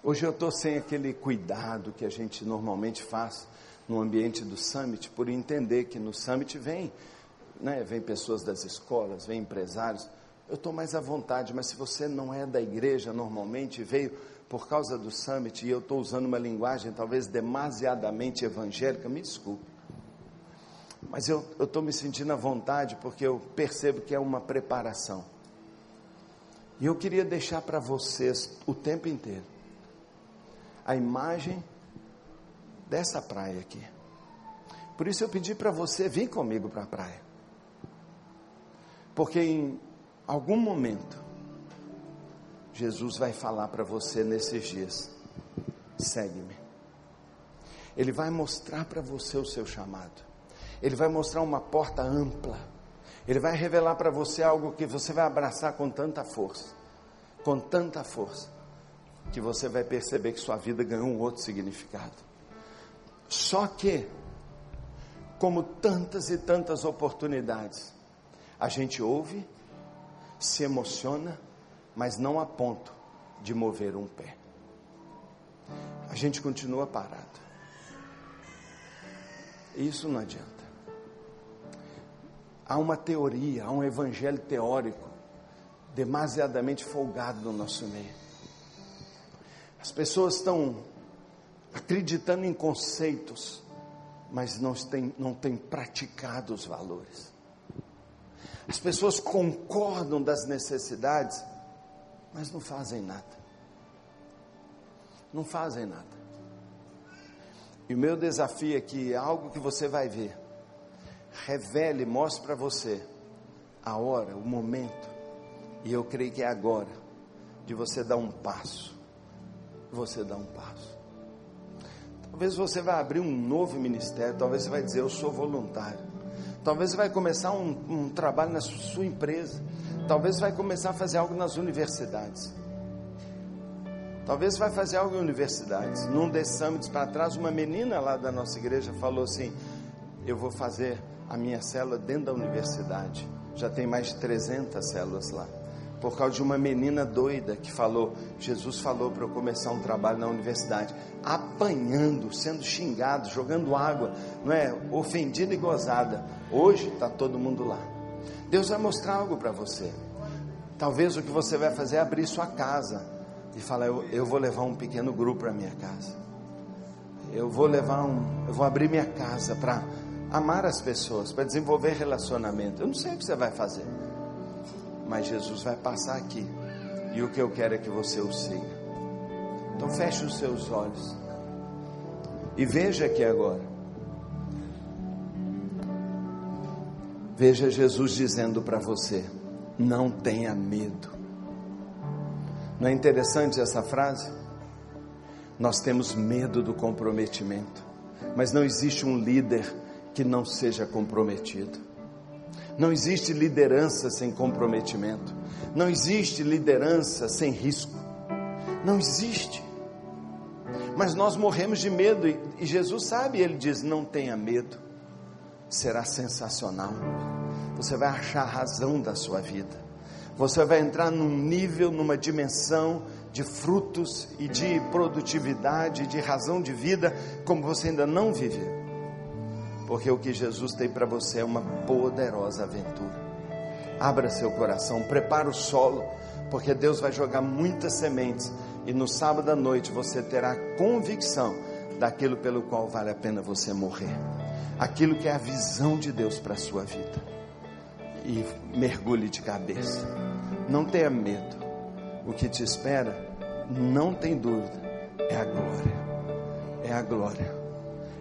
Speaker 1: Hoje eu estou sem aquele cuidado que a gente normalmente faz no ambiente do summit, por entender que no summit vem, né, vem pessoas das escolas, vem empresários. Eu estou mais à vontade, mas se você não é da igreja normalmente, veio por causa do summit e eu estou usando uma linguagem talvez demasiadamente evangélica, me desculpe. Mas eu estou me sentindo à vontade porque eu percebo que é uma preparação. E eu queria deixar para vocês o tempo inteiro a imagem dessa praia aqui. Por isso eu pedi para você vir comigo para a praia. Porque em algum momento Jesus vai falar para você nesses dias: segue-me. Ele vai mostrar para você o seu chamado. Ele vai mostrar uma porta ampla. Ele vai revelar para você algo que você vai abraçar com tanta força, com tanta força, que você vai perceber que sua vida ganhou um outro significado. Só que, como tantas e tantas oportunidades, a gente ouve, se emociona, mas não a ponto de mover um pé. A gente continua parado. Isso não adianta há uma teoria, há um evangelho teórico demasiadamente folgado no nosso meio. As pessoas estão acreditando em conceitos, mas não têm, não têm praticado os valores. As pessoas concordam das necessidades, mas não fazem nada. Não fazem nada. E o meu desafio aqui é algo que você vai ver. Revele, mostre para você a hora, o momento. E eu creio que é agora de você dar um passo. Você dar um passo. Talvez você vai abrir um novo ministério, talvez você vai dizer, eu sou voluntário. Talvez você vai começar um, um trabalho na sua empresa. Talvez você vai começar a fazer algo nas universidades. Talvez você vai fazer algo em universidades. Num desses summits para trás, uma menina lá da nossa igreja falou assim: Eu vou fazer a minha célula dentro da universidade. Já tem mais de 300 células lá. Por causa de uma menina doida que falou: Jesus falou para eu começar um trabalho na universidade. Apanhando, sendo xingado, jogando água, não é? Ofendida e gozada. Hoje está todo mundo lá. Deus vai mostrar algo para você. Talvez o que você vai fazer é abrir sua casa e fala: eu, eu vou levar um pequeno grupo para minha casa. Eu vou levar um, eu vou abrir minha casa para amar as pessoas, para desenvolver relacionamento. Eu não sei o que você vai fazer, mas Jesus vai passar aqui e o que eu quero é que você o siga. Então feche os seus olhos e veja aqui agora. Veja Jesus dizendo para você: não tenha medo. Não é interessante essa frase? Nós temos medo do comprometimento, mas não existe um líder que não seja comprometido. Não existe liderança sem comprometimento. Não existe liderança sem risco. Não existe. Mas nós morremos de medo e Jesus sabe, ele diz: não tenha medo. Será sensacional. Você vai achar a razão da sua vida você vai entrar num nível, numa dimensão de frutos e de produtividade, de razão de vida, como você ainda não viveu. Porque o que Jesus tem para você é uma poderosa aventura. Abra seu coração, prepara o solo, porque Deus vai jogar muitas sementes e no sábado à noite você terá convicção daquilo pelo qual vale a pena você morrer. Aquilo que é a visão de Deus para a sua vida. E mergulhe de cabeça. Não tenha medo. O que te espera, não tem dúvida, é a glória. É a glória.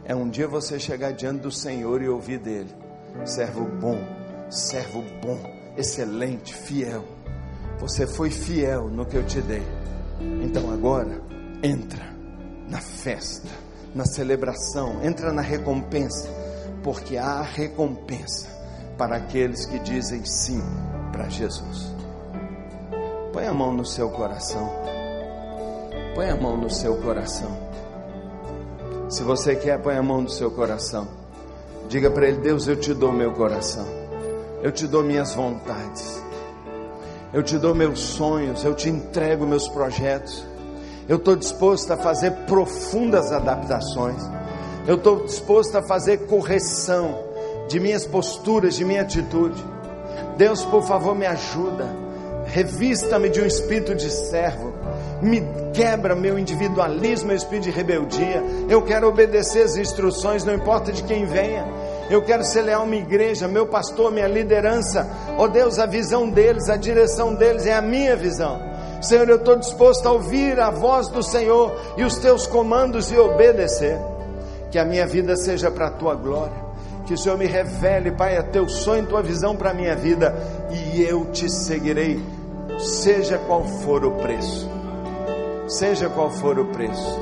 Speaker 1: É um dia você chegar diante do Senhor e ouvir dele: servo bom, servo bom, excelente, fiel. Você foi fiel no que eu te dei. Então agora, entra na festa, na celebração, entra na recompensa, porque há recompensa para aqueles que dizem sim para Jesus. Põe a mão no seu coração. Põe a mão no seu coração. Se você quer, põe a mão no seu coração. Diga para Ele: Deus, eu te dou meu coração. Eu te dou minhas vontades. Eu te dou meus sonhos. Eu te entrego meus projetos. Eu estou disposto a fazer profundas adaptações. Eu estou disposto a fazer correção de minhas posturas, de minha atitude. Deus, por favor, me ajuda revista-me de um espírito de servo, me quebra meu individualismo, meu espírito de rebeldia. Eu quero obedecer as instruções, não importa de quem venha. Eu quero ser leal minha igreja, meu pastor, minha liderança. Oh Deus, a visão deles, a direção deles é a minha visão. Senhor, eu estou disposto a ouvir a voz do Senhor e os teus comandos e obedecer. Que a minha vida seja para a tua glória. Que o Senhor me revele, Pai, a teu sonho, tua visão para a minha vida e eu te seguirei seja qual for o preço. Seja qual for o preço.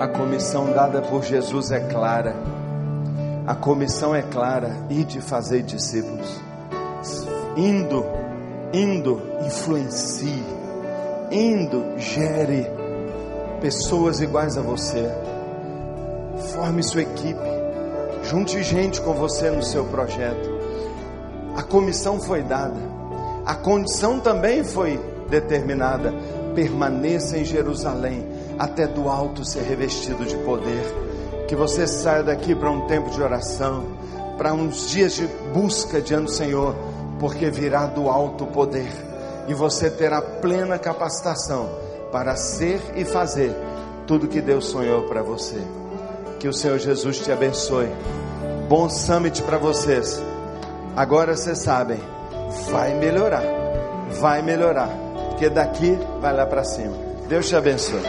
Speaker 1: A comissão dada por Jesus é clara. A comissão é clara: ide fazer discípulos. Indo, indo, influencie. Indo, gere pessoas iguais a você. Forme sua equipe. Junte gente com você no seu projeto. A comissão foi dada. A condição também foi determinada. Permaneça em Jerusalém até do alto ser revestido de poder que você saia daqui para um tempo de oração, para uns dias de busca diante do Senhor, porque virá do alto poder, e você terá plena capacitação para ser e fazer tudo que Deus sonhou para você. Que o Senhor Jesus te abençoe. Bom summit para vocês. Agora vocês sabem, vai melhorar. Vai melhorar, porque daqui vai lá para cima. Deus te abençoe.